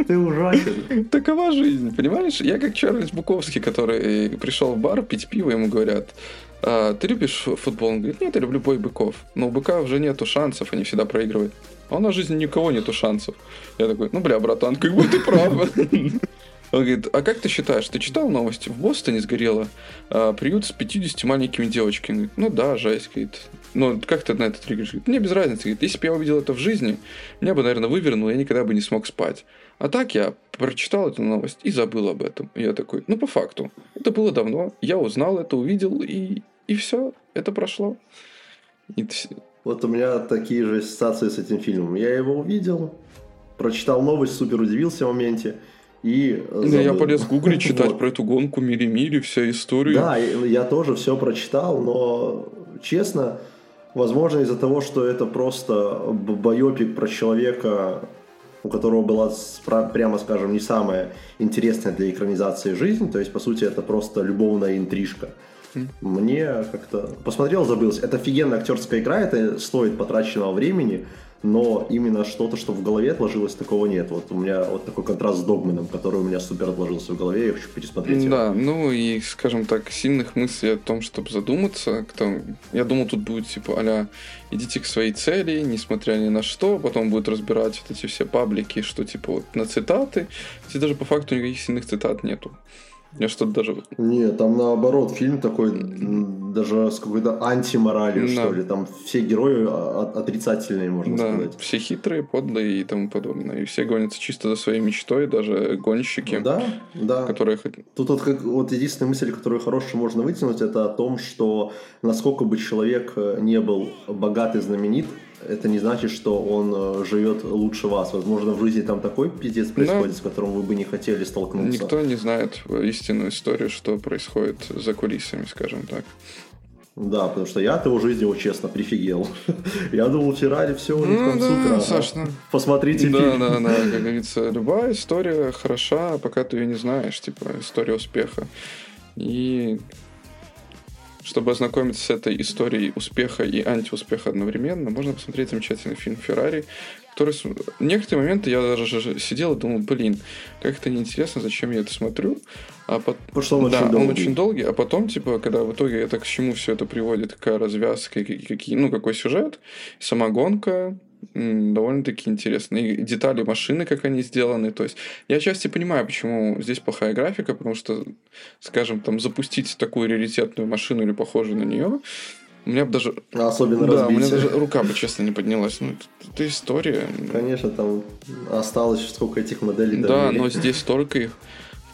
Ты ужасен. Такова жизнь, понимаешь? Я как Чарльз Буковский, который пришел в бар пить пиво, ему говорят, а, ты любишь футбол? Он говорит, нет, я люблю бой быков. Но у быка уже нету шансов, они всегда проигрывают. А у нас в жизни никого нету шансов. Я такой, ну бля, братан, как бы ты прав. Он говорит, а как ты считаешь, ты читал новости? В Бостоне сгорело а, приют с 50 маленькими девочками. Говорит, ну да, жесть, говорит. Ну, как ты на это триггеришь? Говорит, мне без разницы. Говорит, если бы я увидел это в жизни, меня бы, наверное, вывернуло, я никогда бы не смог спать. А так я прочитал эту новость и забыл об этом. И я такой, ну, по факту. Это было давно. Я узнал это, увидел, и, и все. Это прошло. И... Вот у меня такие же ассоциации с этим фильмом. Я его увидел, прочитал новость, супер удивился в моменте – и да, я полез в гугле читать вот. про эту гонку мили-мили, вся история. Да, я тоже все прочитал, но честно, возможно из-за того, что это просто байопик про человека, у которого была, прямо скажем, не самая интересная для экранизации жизнь, то есть, по сути, это просто любовная интрижка. Мне как-то... Посмотрел, забылся. Это офигенная актерская игра, это стоит потраченного времени, но именно что-то, что в голове отложилось, такого нет. Вот у меня вот такой контраст с Догманом, который у меня супер отложился в голове, я хочу пересмотреть. Да, ну и, скажем так, сильных мыслей о том, чтобы задуматься. Кто... Я думал, тут будет типа а идите к своей цели, несмотря ни на что, потом будет разбирать вот эти все паблики, что типа вот на цитаты. Здесь даже по факту никаких сильных цитат нету. Я что-то даже... Нет, там наоборот, фильм такой даже с какой-то антиморалью, да. что ли. Там все герои отрицательные, можно да, сказать. все хитрые, подлые и тому подобное. И все гонятся чисто за своей мечтой, даже гонщики. Да, да. Которые... Тут вот, как, вот единственная мысль, которую хорошую можно вытянуть, это о том, что насколько бы человек э, не был богат и знаменит, это не значит, что он э, живет лучше вас. Возможно, в жизни там такой пиздец происходит, да. с которым вы бы не хотели столкнуться. Никто не знает истинную историю, что происходит за кулисами, скажем так. Да, потому что я от его жизни, вот честно, прифигел. Я думал, Феррари все у них ну, там да, супер. Ну. Посмотрите да, фильм. Да, да, как говорится, любая история хороша, пока ты ее не знаешь, типа история успеха. И чтобы ознакомиться с этой историей успеха и антиуспеха одновременно, можно посмотреть замечательный фильм «Феррари», который... В некоторые моменты я даже сидел и думал, блин, как это неинтересно, зачем я это смотрю. А по... Потому что он да, очень долгий. он очень долгий, а потом, типа, когда в итоге это к чему все это приводит, какая развязка, какие, ну, какой сюжет, сама гонка, довольно-таки интересно. И детали машины, как они сделаны. То есть я отчасти понимаю, почему здесь плохая графика, потому что, скажем, там запустить такую раритетную машину или похожую на нее У меня бы даже... Особенно Да, разбитие. у меня даже рука бы, честно, не поднялась. Ну, это, это история. Конечно, там осталось сколько этих моделей. Да, но здесь столько их.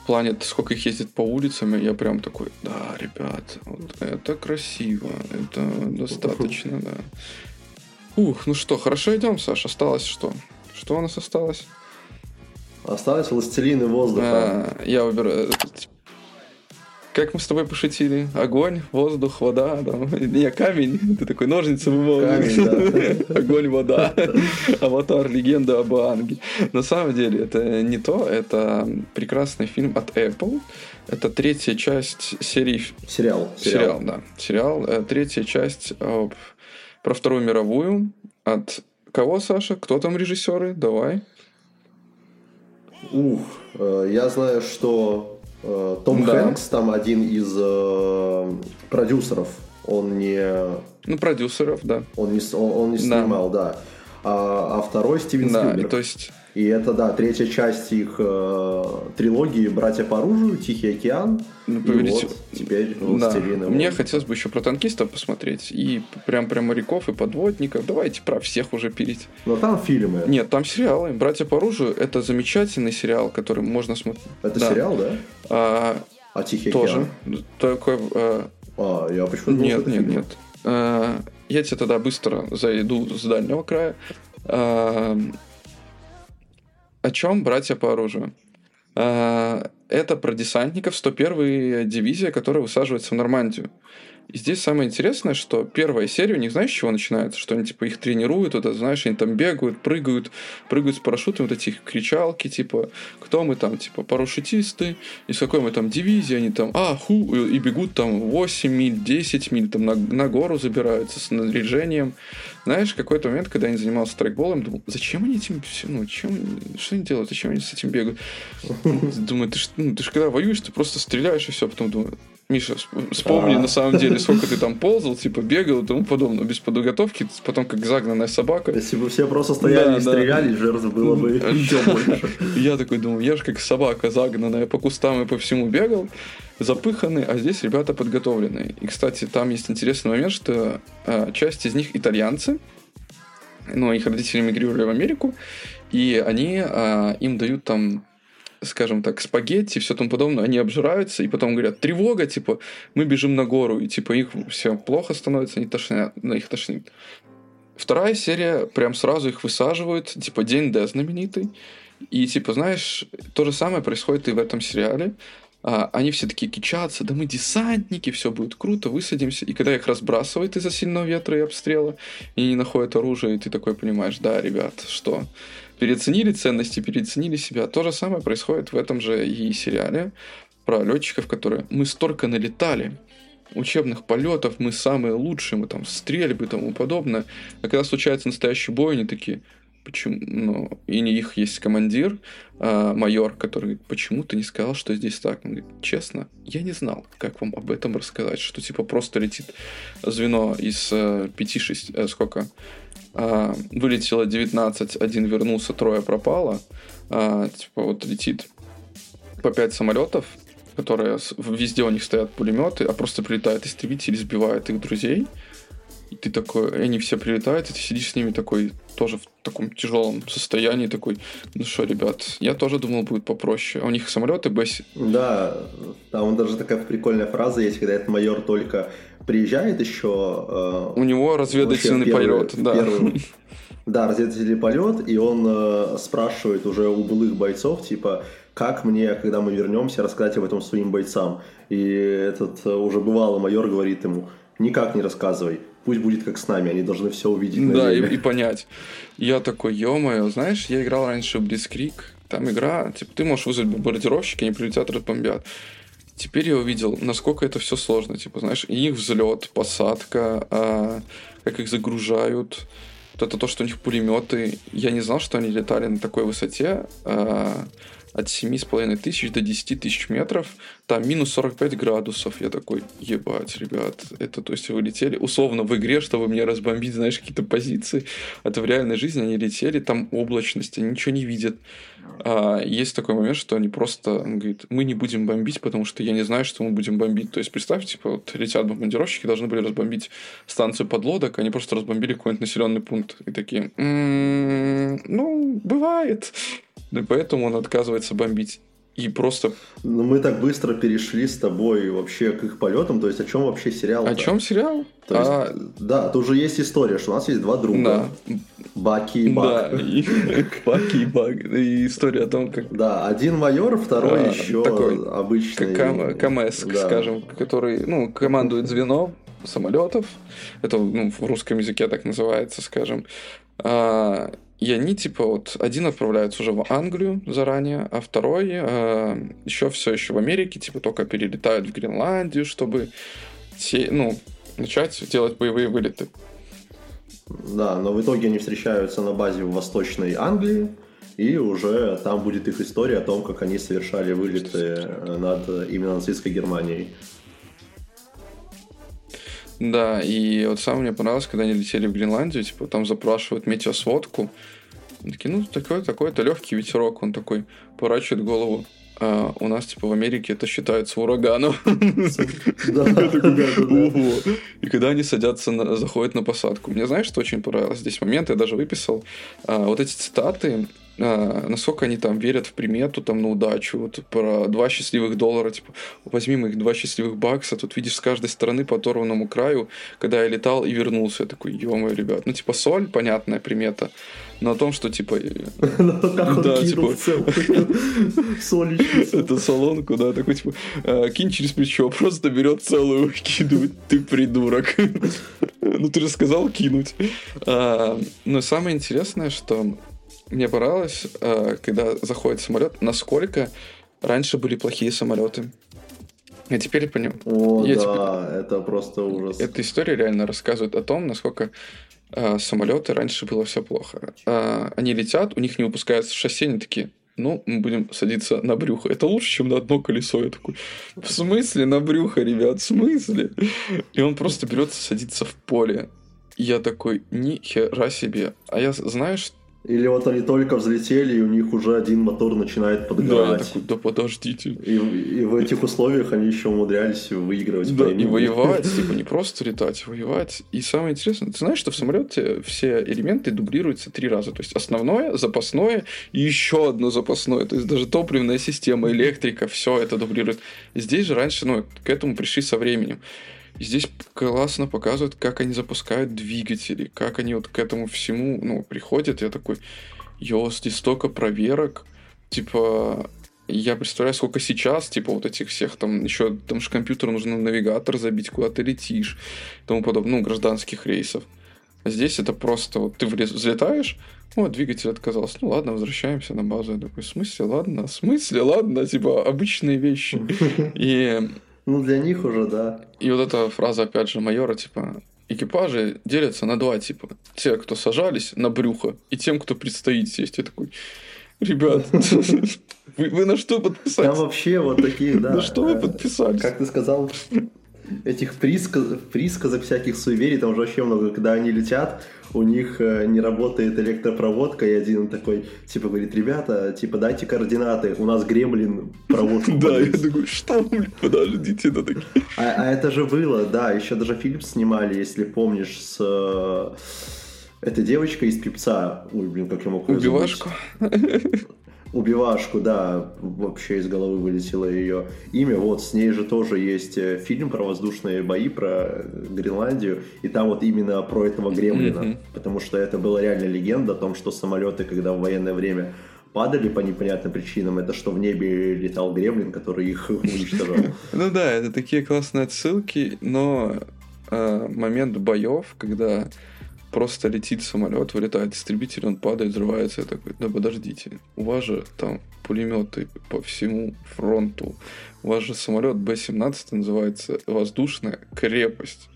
В плане, сколько их ездит по улицам, я прям такой, да, ребят, вот это красиво, это достаточно, да. Ух, ну что, хорошо идем, Саша. Осталось что? Что у нас осталось? Осталось властелин и воздуха. А, я выбираю... Как мы с тобой пошутили? Огонь, воздух, вода. Да. Не, камень. Ты такой, ножницы вымываешь. Камень, Огонь, вода. Аватар, легенда об Аанге. На самом деле, это не то. Это прекрасный фильм от Apple. Это третья часть серии... Сериал. Сериал, да. Сериал. Э, Третья часть э, про Вторую мировую. От кого, Саша? Кто там режиссеры? Давай. Ух, э, я знаю, что э, Том Да. Хэнкс там один из э, продюсеров. Он не, Ну, продюсеров, да. он не, он, он не Да. снимал, да. А, а второй Стивен Да, Спилберг. то есть И это, да, третья часть их э, трилогии «Братья по оружию», «Тихий океан». Ну, и вот теперь Да. «Властелин и Мне воздух». хотелось бы еще про танкистов посмотреть. И прям про моряков и подводников. Давайте про всех уже перейти. Но там фильмы. Нет, там сериалы. Братья по оружию это замечательный сериал, который можно смотреть. Это Да. сериал, да? А, А «Тихий тоже. океан»? Такой. а, А, я почему-то думал, нет, это нет, фильм. нет. А, я тебе тогда быстро зайду с дальнего края. А, о чем братья по оружию? А, это про десантников 101-й дивизия, которая высаживается в Нормандию. И здесь самое интересное, что первая серия у них, знаешь, с чего начинается? Что они, типа, их тренируют, это, знаешь, они там бегают, прыгают, прыгают с парашютами, вот эти их кричалки, типа, кто мы там, типа, парашютисты, из какой мы там дивизии, они там, а, ху, и бегут там 8 миль, 10 миль, там на, на гору забираются с снаряжением. Знаешь, какой-то момент, когда я не занимался страйкболом, думал, зачем они этим, все, ну, чем, что они делают, зачем они с этим бегают? Думаю, ты ж, ну, ты ж когда воюешь, ты просто стреляешь и все, потом думаю, Миша, всп- вспомни А. на самом деле, сколько ты там ползал, типа бегал и тому подобное, без подготовки, потом как загнанная собака. Если бы все просто стояли и стреляли, жертв было бы еще больше. Я такой думаю, я же как собака загнанная по кустам и по всему бегал, запыханный, а здесь ребята подготовленные. И, кстати, там есть интересный момент, что а, часть из них итальянцы, но их родители мигрировали в Америку, и они а, им дают там скажем так, спагетти и все тому подобное, они обжираются, и потом говорят, тревога, типа, мы бежим на гору, и типа их все плохо становится, они тошнят, на их тошнит. Вторая серия, прям сразу их высаживают, типа, День Д знаменитый, и, типа, знаешь, то же самое происходит и в этом сериале. А, они все такие кичатся, да мы десантники, все будет круто, высадимся. И когда их разбрасывает из-за сильного ветра и обстрела, и они находят оружие, и ты такой понимаешь, да, ребят, что переоценили ценности, переоценили себя. То же самое происходит в этом же и сериале про летчиков, которые мы столько налетали, учебных полетов, мы самые лучшие, мы там стрельбы и тому подобное. А когда случается настоящий бой, они такие, почему, ну, и не их есть командир, а, майор, который говорит, почему ты не сказал, что здесь так? Он говорит, честно, я не знал, как вам об этом рассказать, что типа просто летит звено из э, 5-6, сколько? А, вылетело 19, один вернулся, трое пропало. А, типа вот летит по 5 самолетов, которые везде у них стоят пулеметы, а просто прилетают истребители, сбивают их друзей. И ты такой, и они все прилетают, и ты сидишь с ними такой, тоже в таком тяжелом состоянии, такой, ну что, ребят, я тоже думал, будет попроще. А у них самолеты Б Да, там даже такая прикольная фраза есть, когда этот майор только приезжает еще... У него разведывательный полет, да. Да, разведывательный полет, и он э, спрашивает уже у былых бойцов, типа, как мне, когда мы вернемся, рассказать об этом своим бойцам. И этот э, уже бывалый майор говорит ему, никак не рассказывай, пусть будет как с нами, они должны все увидеть Да, деле». и, и понять. Я такой, ё-моё, знаешь, я играл раньше в Blitzkrieg, там игра, типа, ты можешь вызвать бомбардировщики, они прилетят, разбомбят. Теперь я увидел, насколько это все сложно, типа, знаешь, и их взлет, посадка, а, как их загружают, вот это то, что у них пулеметы. Я не знал, что они летали на такой высоте. а, от 7,5 тысяч до 10 тысяч метров, там минус 45 градусов. Я такой, ебать, ребят, это то есть вы летели условно в игре, чтобы мне разбомбить, знаешь, какие-то позиции. Это в реальной жизни они летели, там облачность, они ничего не видят. А, есть такой момент, что они просто, он говорит, мы не будем бомбить, потому что я не знаю, что мы будем бомбить. То есть, представьте, типа, вот летят бомбардировщики, должны были разбомбить станцию подлодок, они просто разбомбили какой-нибудь населенный пункт. И такие, м-м, ну, бывает. И поэтому он отказывается бомбить и просто... Ну, мы так быстро перешли с тобой вообще к их полетам, то есть о чем вообще сериал? О чем сериал? То есть, а... Да, тут уже есть история, что у нас есть два друга. Да. Баки и Бак. Да, и Баки и Бак. И история о том, как... Да, один майор, второй а, еще такой обычный... Кам КМС, да. скажем, который, ну, командует звено самолетов. Это ну, в русском языке так называется, скажем. А, и они, типа, вот один отправляется уже в Англию заранее, а второй э, еще все еще в Америке, типа, только перелетают в Гренландию, чтобы те, ну, начать делать боевые вылеты. Да, но в итоге они встречаются на базе в Восточной Англии, и уже там будет их история о том, как они совершали вылеты над именно нацистской Германией. Да, и вот самое мне понравилось, когда они летели в Гренландию, типа, там запрашивают метеосводку. Такие, ну, такой, такой-то легкий ветерок. Он такой поворачивает голову. А у нас, типа, в Америке это считается ураганом. И когда они садятся, заходят на посадку. Мне знаешь, что очень понравилось? Здесь момент, я даже выписал. А, вот эти цитаты, а, насколько они там верят в примету, там, на удачу, вот про два счастливых доллара, типа, возьми моих два счастливых бакса, тут видишь с каждой стороны по оторванному краю, когда я летал и вернулся, я такой, ё ребят, ну, типа, соль, понятная примета, но о том, что, типа... Да, типа... Это солонку, да, такой, типа, «А, кинь через плечо, просто берет целую, кидывает, ты придурок. Ну, ты же сказал кинуть. А, но самое интересное, что мне понравилось, э, когда заходит самолет, насколько раньше были плохие самолеты. Я теперь понял. О, я да, теперь... это просто ужас. Эта история реально рассказывает о том, насколько э, самолеты раньше было все плохо. Э, они летят, у них не выпускается шасси, они такие, ну, мы будем садиться на брюхо. Это лучше, чем на одно колесо. Я такой, в смысле на брюхо, ребят, в смысле? И он просто берется садиться в поле. И я такой, ни хера себе. А я что или вот они только взлетели, и у них уже один мотор начинает подгорать. Да, такой, да подождите. И, и в этих условиях они еще умудрялись выигрывать. Да, и воевать, типа не просто летать, воевать. И самое интересное, ты знаешь, что в самолете все элементы дублируются три раза. То есть основное, запасное и еще одно запасное. То есть даже топливная система, электрика, все это дублирует. Здесь же раньше, ну, к этому пришли со временем. И здесь классно показывают, как они запускают двигатели, как они вот к этому всему, ну, приходят. Я такой, йо, здесь столько проверок. Типа, я представляю, сколько сейчас, типа, вот этих всех, там, еще, там же компьютер нужно навигатор забить, куда ты летишь, и тому подобное, ну, гражданских рейсов. А здесь это просто, вот ты взлетаешь, о, двигатель отказался. Ну ладно, возвращаемся на базу. Я такой, в смысле, ладно? В смысле, ладно? Типа, обычные вещи. И ну, для них уже, да. И вот эта фраза, опять же, майора, типа, экипажи делятся на два типа. Те, кто сажались на брюхо, и тем, кто предстоит сесть. Я такой, ребят, вы, вы на что подписались? Там вообще вот такие, да. На что вы подписались? Как ты сказал, этих присказ, присказок всяких суеверий, там уже вообще много, когда они летят, у них э, не работает электропроводка, и один такой, типа, говорит, ребята, типа, дайте координаты, у нас гремлин проводку Да, я такой, что, подождите, это такие. А, а это же было, да, еще даже фильм снимали, если помнишь, с... Э, эта девочка из пипца, ой, блин, как я мог Убивашку. Убивашку, да, вообще из головы вылетело ее имя. Вот с ней же тоже есть э, фильм про воздушные бои, про Гренландию, и там вот именно про этого гремлина, mm-hmm. потому что это была реально легенда о том, что самолеты, когда в военное время падали по непонятным причинам, это что в небе летал гремлин, который их уничтожал. Ну да, это такие классные отсылки, но э, момент боев, когда просто летит самолет, вылетает истребитель, он падает, взрывается. Я такой, да подождите, у вас же там пулеметы по всему фронту. У вас же самолет Б-17 называется воздушная крепость.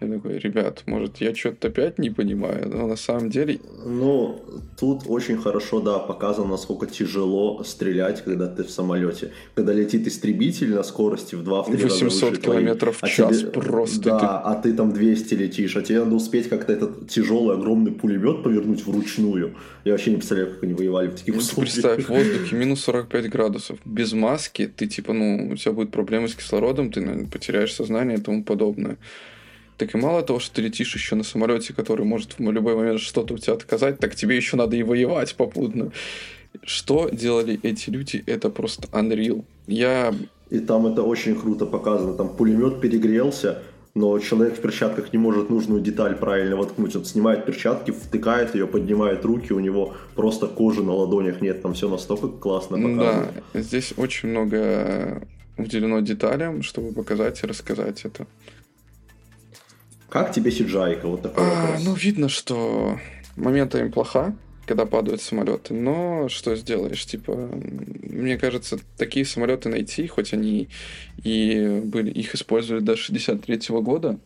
Я такой, ребят, может, я что-то опять не понимаю, но на самом деле... Ну, тут очень хорошо, да, показано, насколько тяжело стрелять, когда ты в самолете. Когда летит истребитель на скорости в 2 в 800 километров в а час тебе, просто. Да, ты... а ты там 200 летишь, а тебе надо успеть как-то этот тяжелый огромный пулемет повернуть вручную. Я вообще не представляю, как они воевали в таких ну, условиях. Представь, в воздухе минус 45 градусов, без маски, ты типа, ну, у тебя будет проблемы с кислородом, ты наверное, потеряешь сознание и тому подобное. Так и мало того, что ты летишь еще на самолете, который может в любой момент что-то у тебя отказать, так тебе еще надо и воевать попутно. Что делали эти люди, это просто unreal. Я... И там это очень круто показано. Там пулемет перегрелся, но человек в перчатках не может нужную деталь правильно воткнуть. Он снимает перчатки, втыкает ее, поднимает руки, у него просто кожи на ладонях нет. Там все настолько классно показано. Да, здесь очень много уделено деталям, чтобы показать и рассказать это. Как тебе Сиджайка? Вот такой а, вопрос. Ну, видно, что моментами плоха, когда падают самолеты, но что сделаешь, типа, мне кажется, такие самолеты найти, хоть они и были, их использовали до 63 -го года,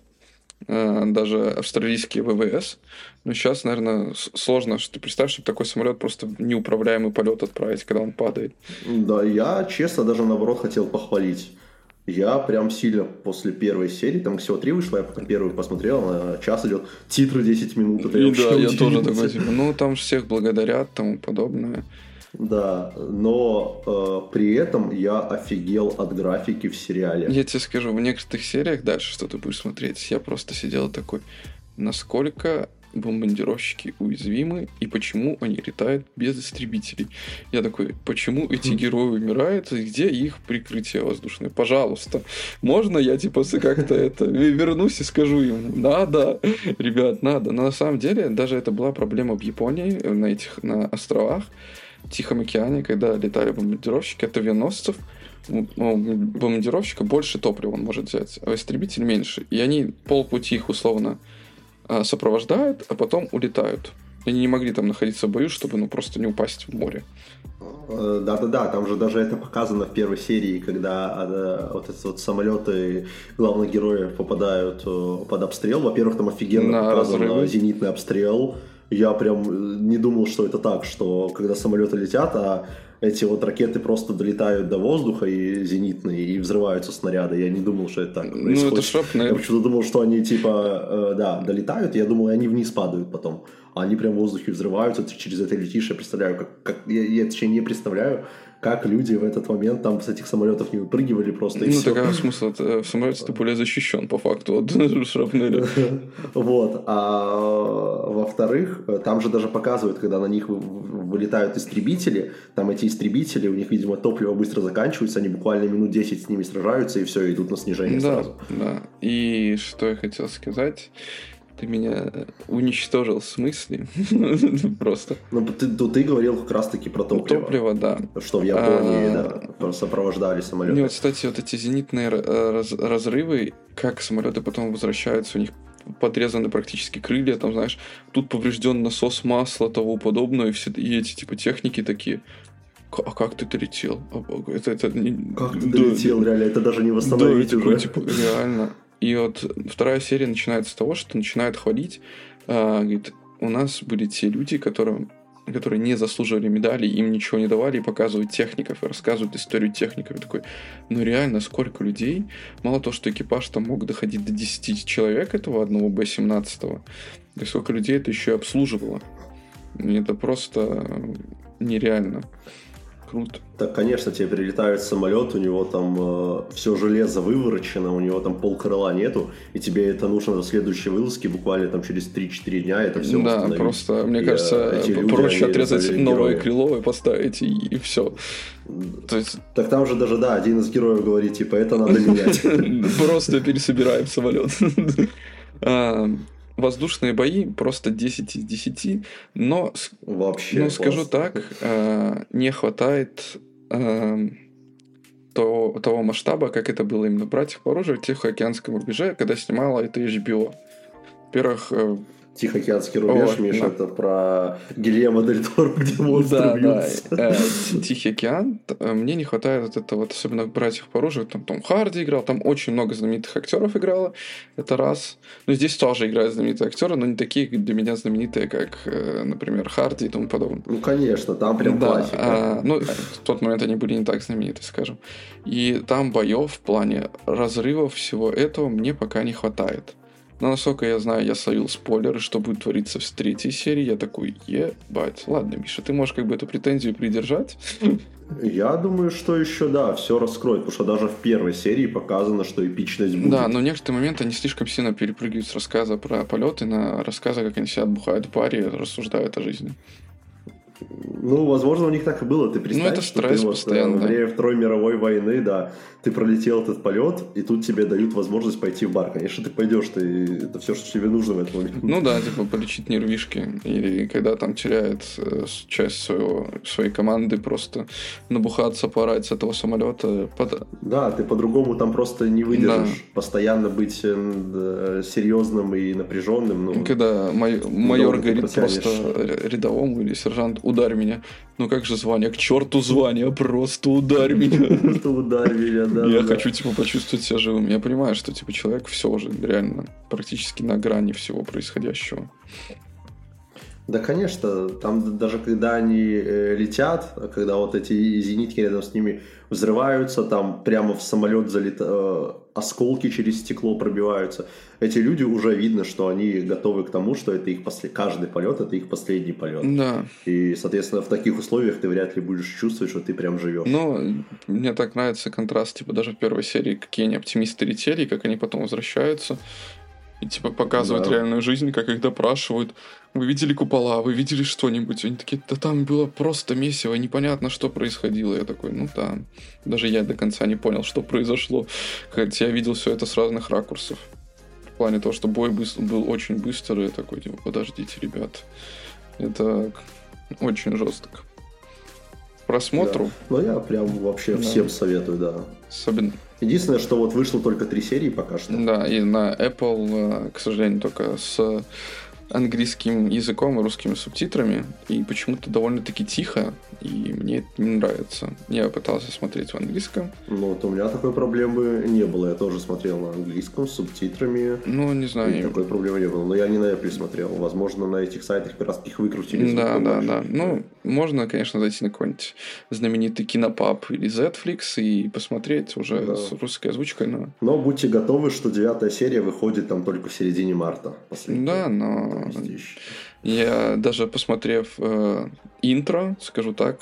э, даже австралийские ВВС, но сейчас, наверное, сложно, что представь, чтобы такой самолет просто неуправляемый полет отправить, когда он падает. Да, я, честно, даже наоборот хотел похвалить я прям сильно после первой серии, там всего три вышло, я пока первую посмотрел, на час идет, титры 10 минут. Это и да, я тоже такой, типа, ну там всех благодарят, тому подобное. Да, но э, при этом я офигел от графики в сериале. Я тебе скажу, в некоторых сериях дальше, что ты будешь смотреть, я просто сидел такой, насколько бомбардировщики уязвимы и почему они летают без истребителей. Я такой, почему эти хм. герои умирают и где их прикрытие воздушное? Пожалуйста, можно я типа как-то это вернусь и скажу им, надо, ребят, надо. Но на самом деле даже это была проблема в Японии на этих на островах в Тихом океане, когда летали бомбардировщики от авианосцев, ну, бомбардировщика больше топлива он может взять, а истребитель меньше. И они полпути их условно сопровождают, а потом улетают. Они не могли там находиться в бою, чтобы ну просто не упасть в море. Э, да-да-да, там же даже это показано в первой серии, когда э, вот эти вот самолеты главных героев попадают э, под обстрел. Во-первых, там офигенно На показан разрывы. зенитный обстрел. Я прям не думал, что это так, что когда самолеты летят, а эти вот ракеты просто долетают до воздуха и зенитные, и взрываются снаряды. Я не думал, что это так происходит. Ну, это шрапнель. Я почему-то думал, что они типа, э, да, долетают, я думал, они вниз падают потом. А они прям в воздухе взрываются, ты через это летишь, я представляю, как, как я, я точнее не представляю, как люди в этот момент там с этих самолетов не выпрыгивали просто. И ну, такой смысл, э, в самолете ты более защищен по факту от шрапнеля. Вот. А во-вторых, там же даже показывают, когда на них вылетают истребители, там эти истребители, у них, видимо, топливо быстро заканчивается, они буквально минут 10 с ними сражаются, и все, идут на снижение да, сразу. Да, и что я хотел сказать ты меня уничтожил в смысле. Просто. Ну, ты, ну, ты говорил как раз-таки про топливо. Топливо, да. Что в Японии, а... да, сопровождали самолеты. Нет, кстати, вот эти зенитные раз разрывы, как самолеты потом возвращаются, у них подрезаны практически крылья, там, знаешь, тут поврежден насос масла, того подобное, и все и эти, типа, техники такие, а как ты долетел? Это, это не... Как ты долетел, да, реально? Это даже не восстановить да, уже. Такой, типа, реально. И вот вторая серия начинается с того, что начинает хвалить, э, говорит, у нас были те люди, которые, которые не заслуживали медали, им ничего не давали, и показывают техников, и рассказывают историю техников. И такой, ну реально, сколько людей, мало того, что экипаж там мог доходить до 10 человек этого одного Б-17, да сколько людей это еще и обслуживало. Это просто нереально круто. Так, конечно, тебе прилетает самолет, у него там э, все железо выворочено, у него там пол крыла нету, и тебе это нужно до следующей вылазки, буквально там через 3-4 дня это все Да, просто, мне и, кажется, э, люди, проще отрезать новое герои. крыло и поставить, и, и все. То есть... Так там же даже, да, один из героев говорит, типа, это надо менять. Просто пересобираем самолет. Воздушные бои просто 10 из 10, но, Вообще но скажу так, э, не хватает э, того, того масштаба, как это было именно в «Братьях по оружию» в Тихоокеанском рубеже, когда снимала это HBO. Во-первых, э, Тихоокеанский рубеж, О, Миша, да. это про Гильермо Дель Торо, где монстры Да, да. бьются. Э, Тихий океан. Э, Мне не хватает вот этого, вот, особенно братьев по оружию. Там Том Харди играл, там очень много знаменитых актеров играло. Это раз. Но здесь тоже играют знаменитые актеры, но не такие для меня знаменитые, как, э, например, Харди и тому подобное. Ну, конечно, там прям да, классика. а, ну, в тот момент они были не так знамениты, скажем. И там боев в плане разрывов всего этого мне пока не хватает. Но насколько я знаю, я словил спойлеры, что будет твориться в третьей серии. Я такой, ебать. Ладно, Миша, ты можешь как бы эту претензию придержать. Я думаю, что еще, да, все раскроет, потому что даже в первой серии показано, что эпичность будет. Да, но в некоторые моменты они слишком сильно перепрыгивают с рассказа про полеты на рассказы, как они сидят, бухают в баре и рассуждают о жизни. Ну, возможно, у них так и было. Ты представь, Ну, это что ты вот, постоянно, э, во да. время Второй мировой войны, да, ты пролетел этот полет, и тут тебе дают возможность пойти в бар. Конечно, ты пойдешь, ты это все, что тебе нужно в этот момент. Ну да, типа полечить нервишки. Или когда там теряет э, часть своего, своей команды, просто набухаться, порать с этого самолета. Под... Да, ты по-другому там просто не выдержишь. Постоянно быть э, серьезным и напряженным. Ну, Когда май- майор говорит просто рядовому или сержант, ударь меня. Ну как же звание? К черту звание, просто ударь меня. что ударь меня, да. Я хочу, типа, почувствовать себя живым. Я понимаю, что, типа, человек все уже реально практически на грани всего происходящего. Да, конечно, там даже когда они э, летят, когда вот эти зенитки рядом с ними взрываются, там прямо в самолет залет... осколки через стекло пробиваются. Эти люди уже видно, что они готовы к тому, что это их после... каждый полет это их последний полет. Да. И, соответственно, в таких условиях ты вряд ли будешь чувствовать, что ты прям живешь. Но мне так нравится контраст, типа, даже в первой серии, какие они оптимисты летели, и как они потом возвращаются. И, типа, показывают Да. реальную жизнь, как их допрашивают. Вы видели купола, вы видели что-нибудь? Они такие, да там было просто месиво, непонятно, что происходило. Я такой, ну да. Даже я до конца не понял, что произошло. Хотя я видел все это с разных ракурсов. В плане того, что бой был очень быстрый, я такой, типа, подождите, ребят. Это очень жестко. Просмотру, Ну, я прям вообще Да. всем советую, да. особенно Единственное, что вот вышло только три серии пока что. Да, и на Apple, э, к сожалению, только с английским языком и русскими субтитрами. И почему-то довольно-таки тихо, и мне это не нравится. Я пытался смотреть в английском. Ну, вот у меня такой проблемы не было. Я тоже смотрел на английском с субтитрами. Ну, не И знаю. такой проблемы не было. Но я не на Apple смотрел. Возможно, на этих сайтах как раз их выкрутили. Да, да, побольше. да. Ну, можно, конечно, зайти на какой-нибудь знаменитый кинопаб или Netflix и посмотреть уже Да. с русской озвучкой, но... Но будьте готовы, что девятая серия выходит там только в середине марта. Да, но Там. Я даже посмотрев э, интро, скажу так,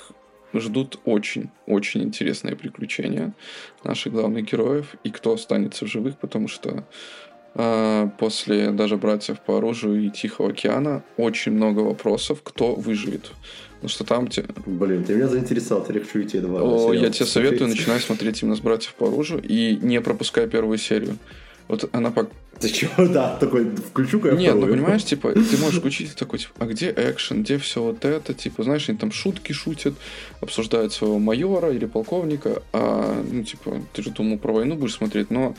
ждут очень-очень интересные приключения наших главных героев и кто останется в живых, потому что э, после даже братьев по оружию и Тихого океана очень много вопросов, кто выживет. Потому что там те... Блин, ты меня заинтересовал, я хочу идти два О, я тебе советую, начинай смотреть именно с братьев по оружию и не пропускай первую серию. Вот она пок- Ты чего? Да, такой, включу-ка я Нет, ну вторую. понимаешь, типа, ты можешь включить такой, типа, а где экшен, где все вот это, типа, знаешь, они там шутки шутят, обсуждают своего майора или полковника, а, ну, типа, ты же думал про войну будешь смотреть, но,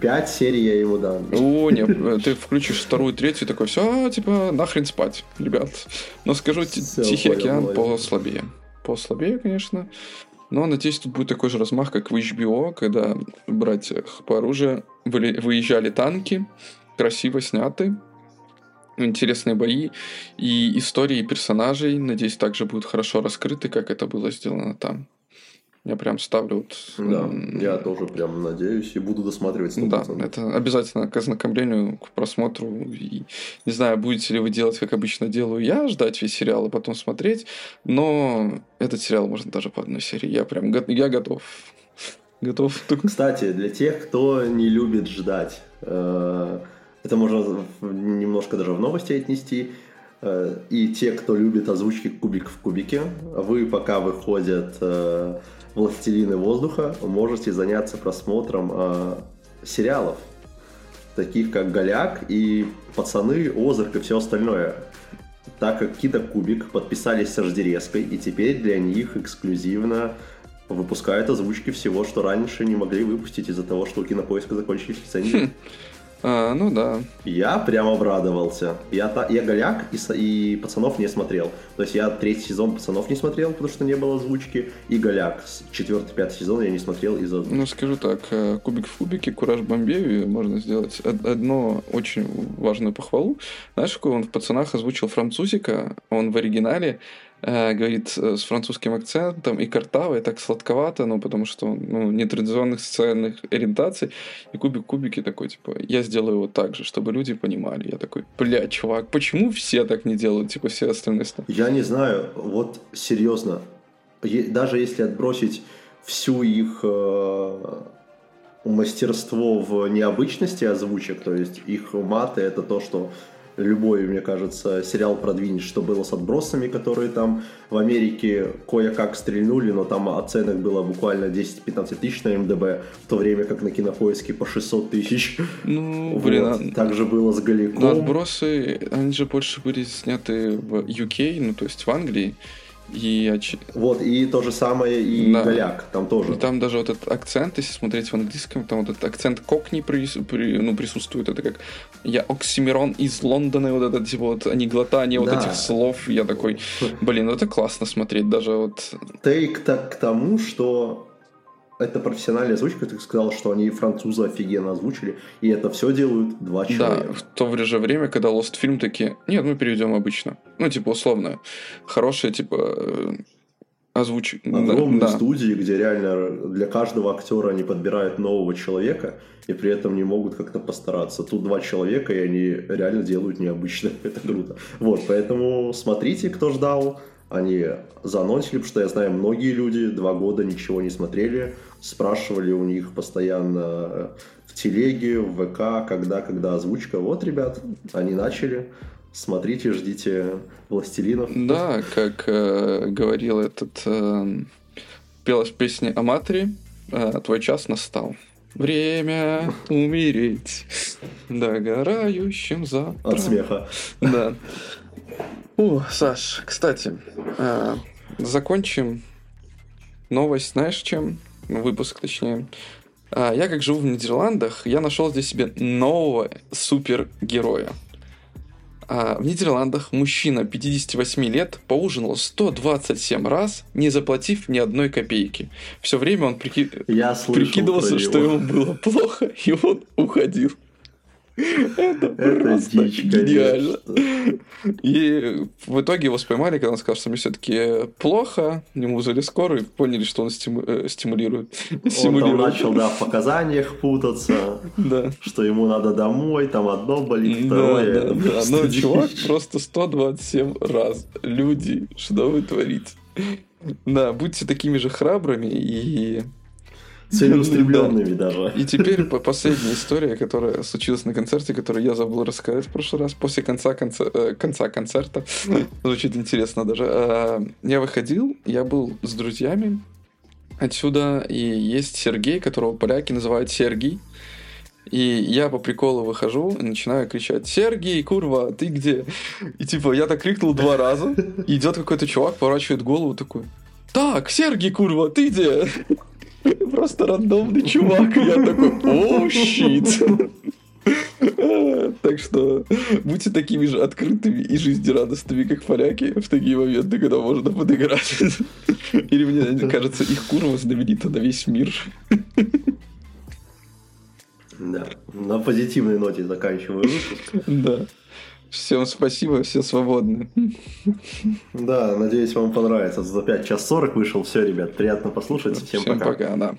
Пять серий я ему дам. о, нет, э, ты включишь вторую, третью, такой, все, типа, нахрен спать, ребят. Но скажу, Всё, Тихий понял, океан послабее. Послабее, конечно, но, надеюсь, тут будет такой же размах, как в HBO, когда братья по оружию выезжали танки, красиво сняты, интересные бои и истории персонажей, надеюсь, также будут хорошо раскрыты, как это было сделано там. Я прям ставлю вот... Да, я тоже прям надеюсь и буду досматривать. Да, 100%. это обязательно к ознакомлению, к просмотру. И не знаю, будете ли вы делать, как обычно делаю я, ждать весь сериал и потом смотреть, но этот сериал можно даже по одной серии. Я прям я готов. Готов. Кстати, для тех, кто не любит ждать, э, это можно немножко даже в новости отнести. э, И те, кто любит озвучки кубик в кубике, вы пока выходят э, «Властелины воздуха», можете заняться просмотром э, сериалов, таких как «Голяк» и «Пацаны», «Озарк» и все остальное. Так как Кита Кубик подписались с Аждерезкой, и теперь для них эксклюзивно выпускают озвучки всего, что раньше не могли выпустить из-за того, что у Кинопоиска закончились лицензии. А, ну да. Я прям обрадовался. Я, та, я голяк и, и пацанов не смотрел. То есть я третий сезон пацанов не смотрел, потому что не было озвучки. И голяк. Четвертый, пятый сезон я не смотрел из-за озвучки. Ну, скажу так, э, Кубик в кубике, Кураж Бомбею можно сделать одно очень важную похвалу. Знаешь, какой он в пацанах озвучил французика, он в оригинале Э, говорит э, с французским акцентом и картаво, и так сладковато, ну, потому что ну, нетрадиционных социальных ориентаций. И кубик кубики такой, типа, я сделаю его так же, чтобы люди понимали. Я такой, бля, чувак, почему все так не делают, типа, все остальные страны? Я не знаю, вот серьезно, даже если отбросить всю их э, мастерство в необычности озвучек, то есть их маты это то, что любой, мне кажется, сериал продвинет, что было с отбросами, которые там в Америке кое-как стрельнули, но там оценок было буквально 10-15 тысяч на МДБ, в то время как на кинопоиске по 600 тысяч. Ну, вот. блин. А... Также было с Галиком. Но отбросы, они же больше были сняты в UK, ну то есть в Англии. И... Вот, и то же самое и да. Голяк, там тоже. И там даже вот этот акцент, если смотреть в английском, там вот этот акцент кокни при, при, ну, присутствует, это как я Оксимирон из Лондона, вот это типа вот они глотание да. вот этих слов, я такой, блин, это классно смотреть, даже вот... Тейк так к тому, что это профессиональная озвучка, ты сказал, что они французы офигенно озвучили, и это все делают два человека. Да, в то же время, когда Lost фильм такие, нет, мы перейдем обычно. Ну, типа, условно, хорошие, типа, э, озвуч... Огромные да. студии, где реально для каждого актера они подбирают нового человека, и при этом не могут как-то постараться. Тут два человека, и они реально делают необычно. Это круто. Вот, поэтому смотрите, кто ждал они заносили, потому что я знаю, многие люди два года ничего не смотрели, спрашивали у них постоянно э, в телеге, в ВК, когда, когда озвучка. Вот, ребят, они начали. Смотрите, ждите «Властелинов». Да, как э, говорил этот... Э, пела в песне о матери, э, «Твой час настал». Время умереть догорающим завтра. От смеха. Да. О, Саш, кстати, э, закончим новость, знаешь, чем? Выпуск, точнее. Э, я как живу в Нидерландах, я нашел здесь себе нового супергероя. А в Нидерландах мужчина 58 лет поужинал 127 раз, не заплатив ни одной копейки. Все время он прики... Я прикидывался, что ему было плохо, и он уходил. Это, просто дичь, гениально. И в итоге его споймали, когда он сказал, что мне все-таки плохо, ему вызвали скорую поняли, что он э, стимулирует. Он там начал, да, в показаниях путаться, что ему надо домой, там одно болит, второе. Но чувак просто 127 раз. Люди, что вы творите? Да, будьте такими же храбрыми и целеустремленными даже. И теперь последняя история, которая случилась на концерте, которую я забыл рассказать в прошлый раз, после конца, конца, э, конца концерта. Звучит интересно даже. А, я выходил, я был с друзьями отсюда, и есть Сергей, которого поляки называют Сергей. И я по приколу выхожу и начинаю кричать «Сергей, курва, ты где?» И типа я так крикнул два раза, и идет какой-то чувак, поворачивает голову такой «Так, Сергей, курва, ты где?» Просто рандомный чувак. Я такой, о, щит. Так что будьте такими же открытыми и жизнерадостными, как поляки, в такие моменты, когда можно подыграть. Или мне кажется, их курва знаменита на весь мир. Да, на позитивной ноте заканчиваю выпуск. Да. Всем спасибо, все свободны. Да, надеюсь, вам понравится. За 5 час 40 вышел. Все, ребят, приятно послушать. Всем, Всем пока. пока, да.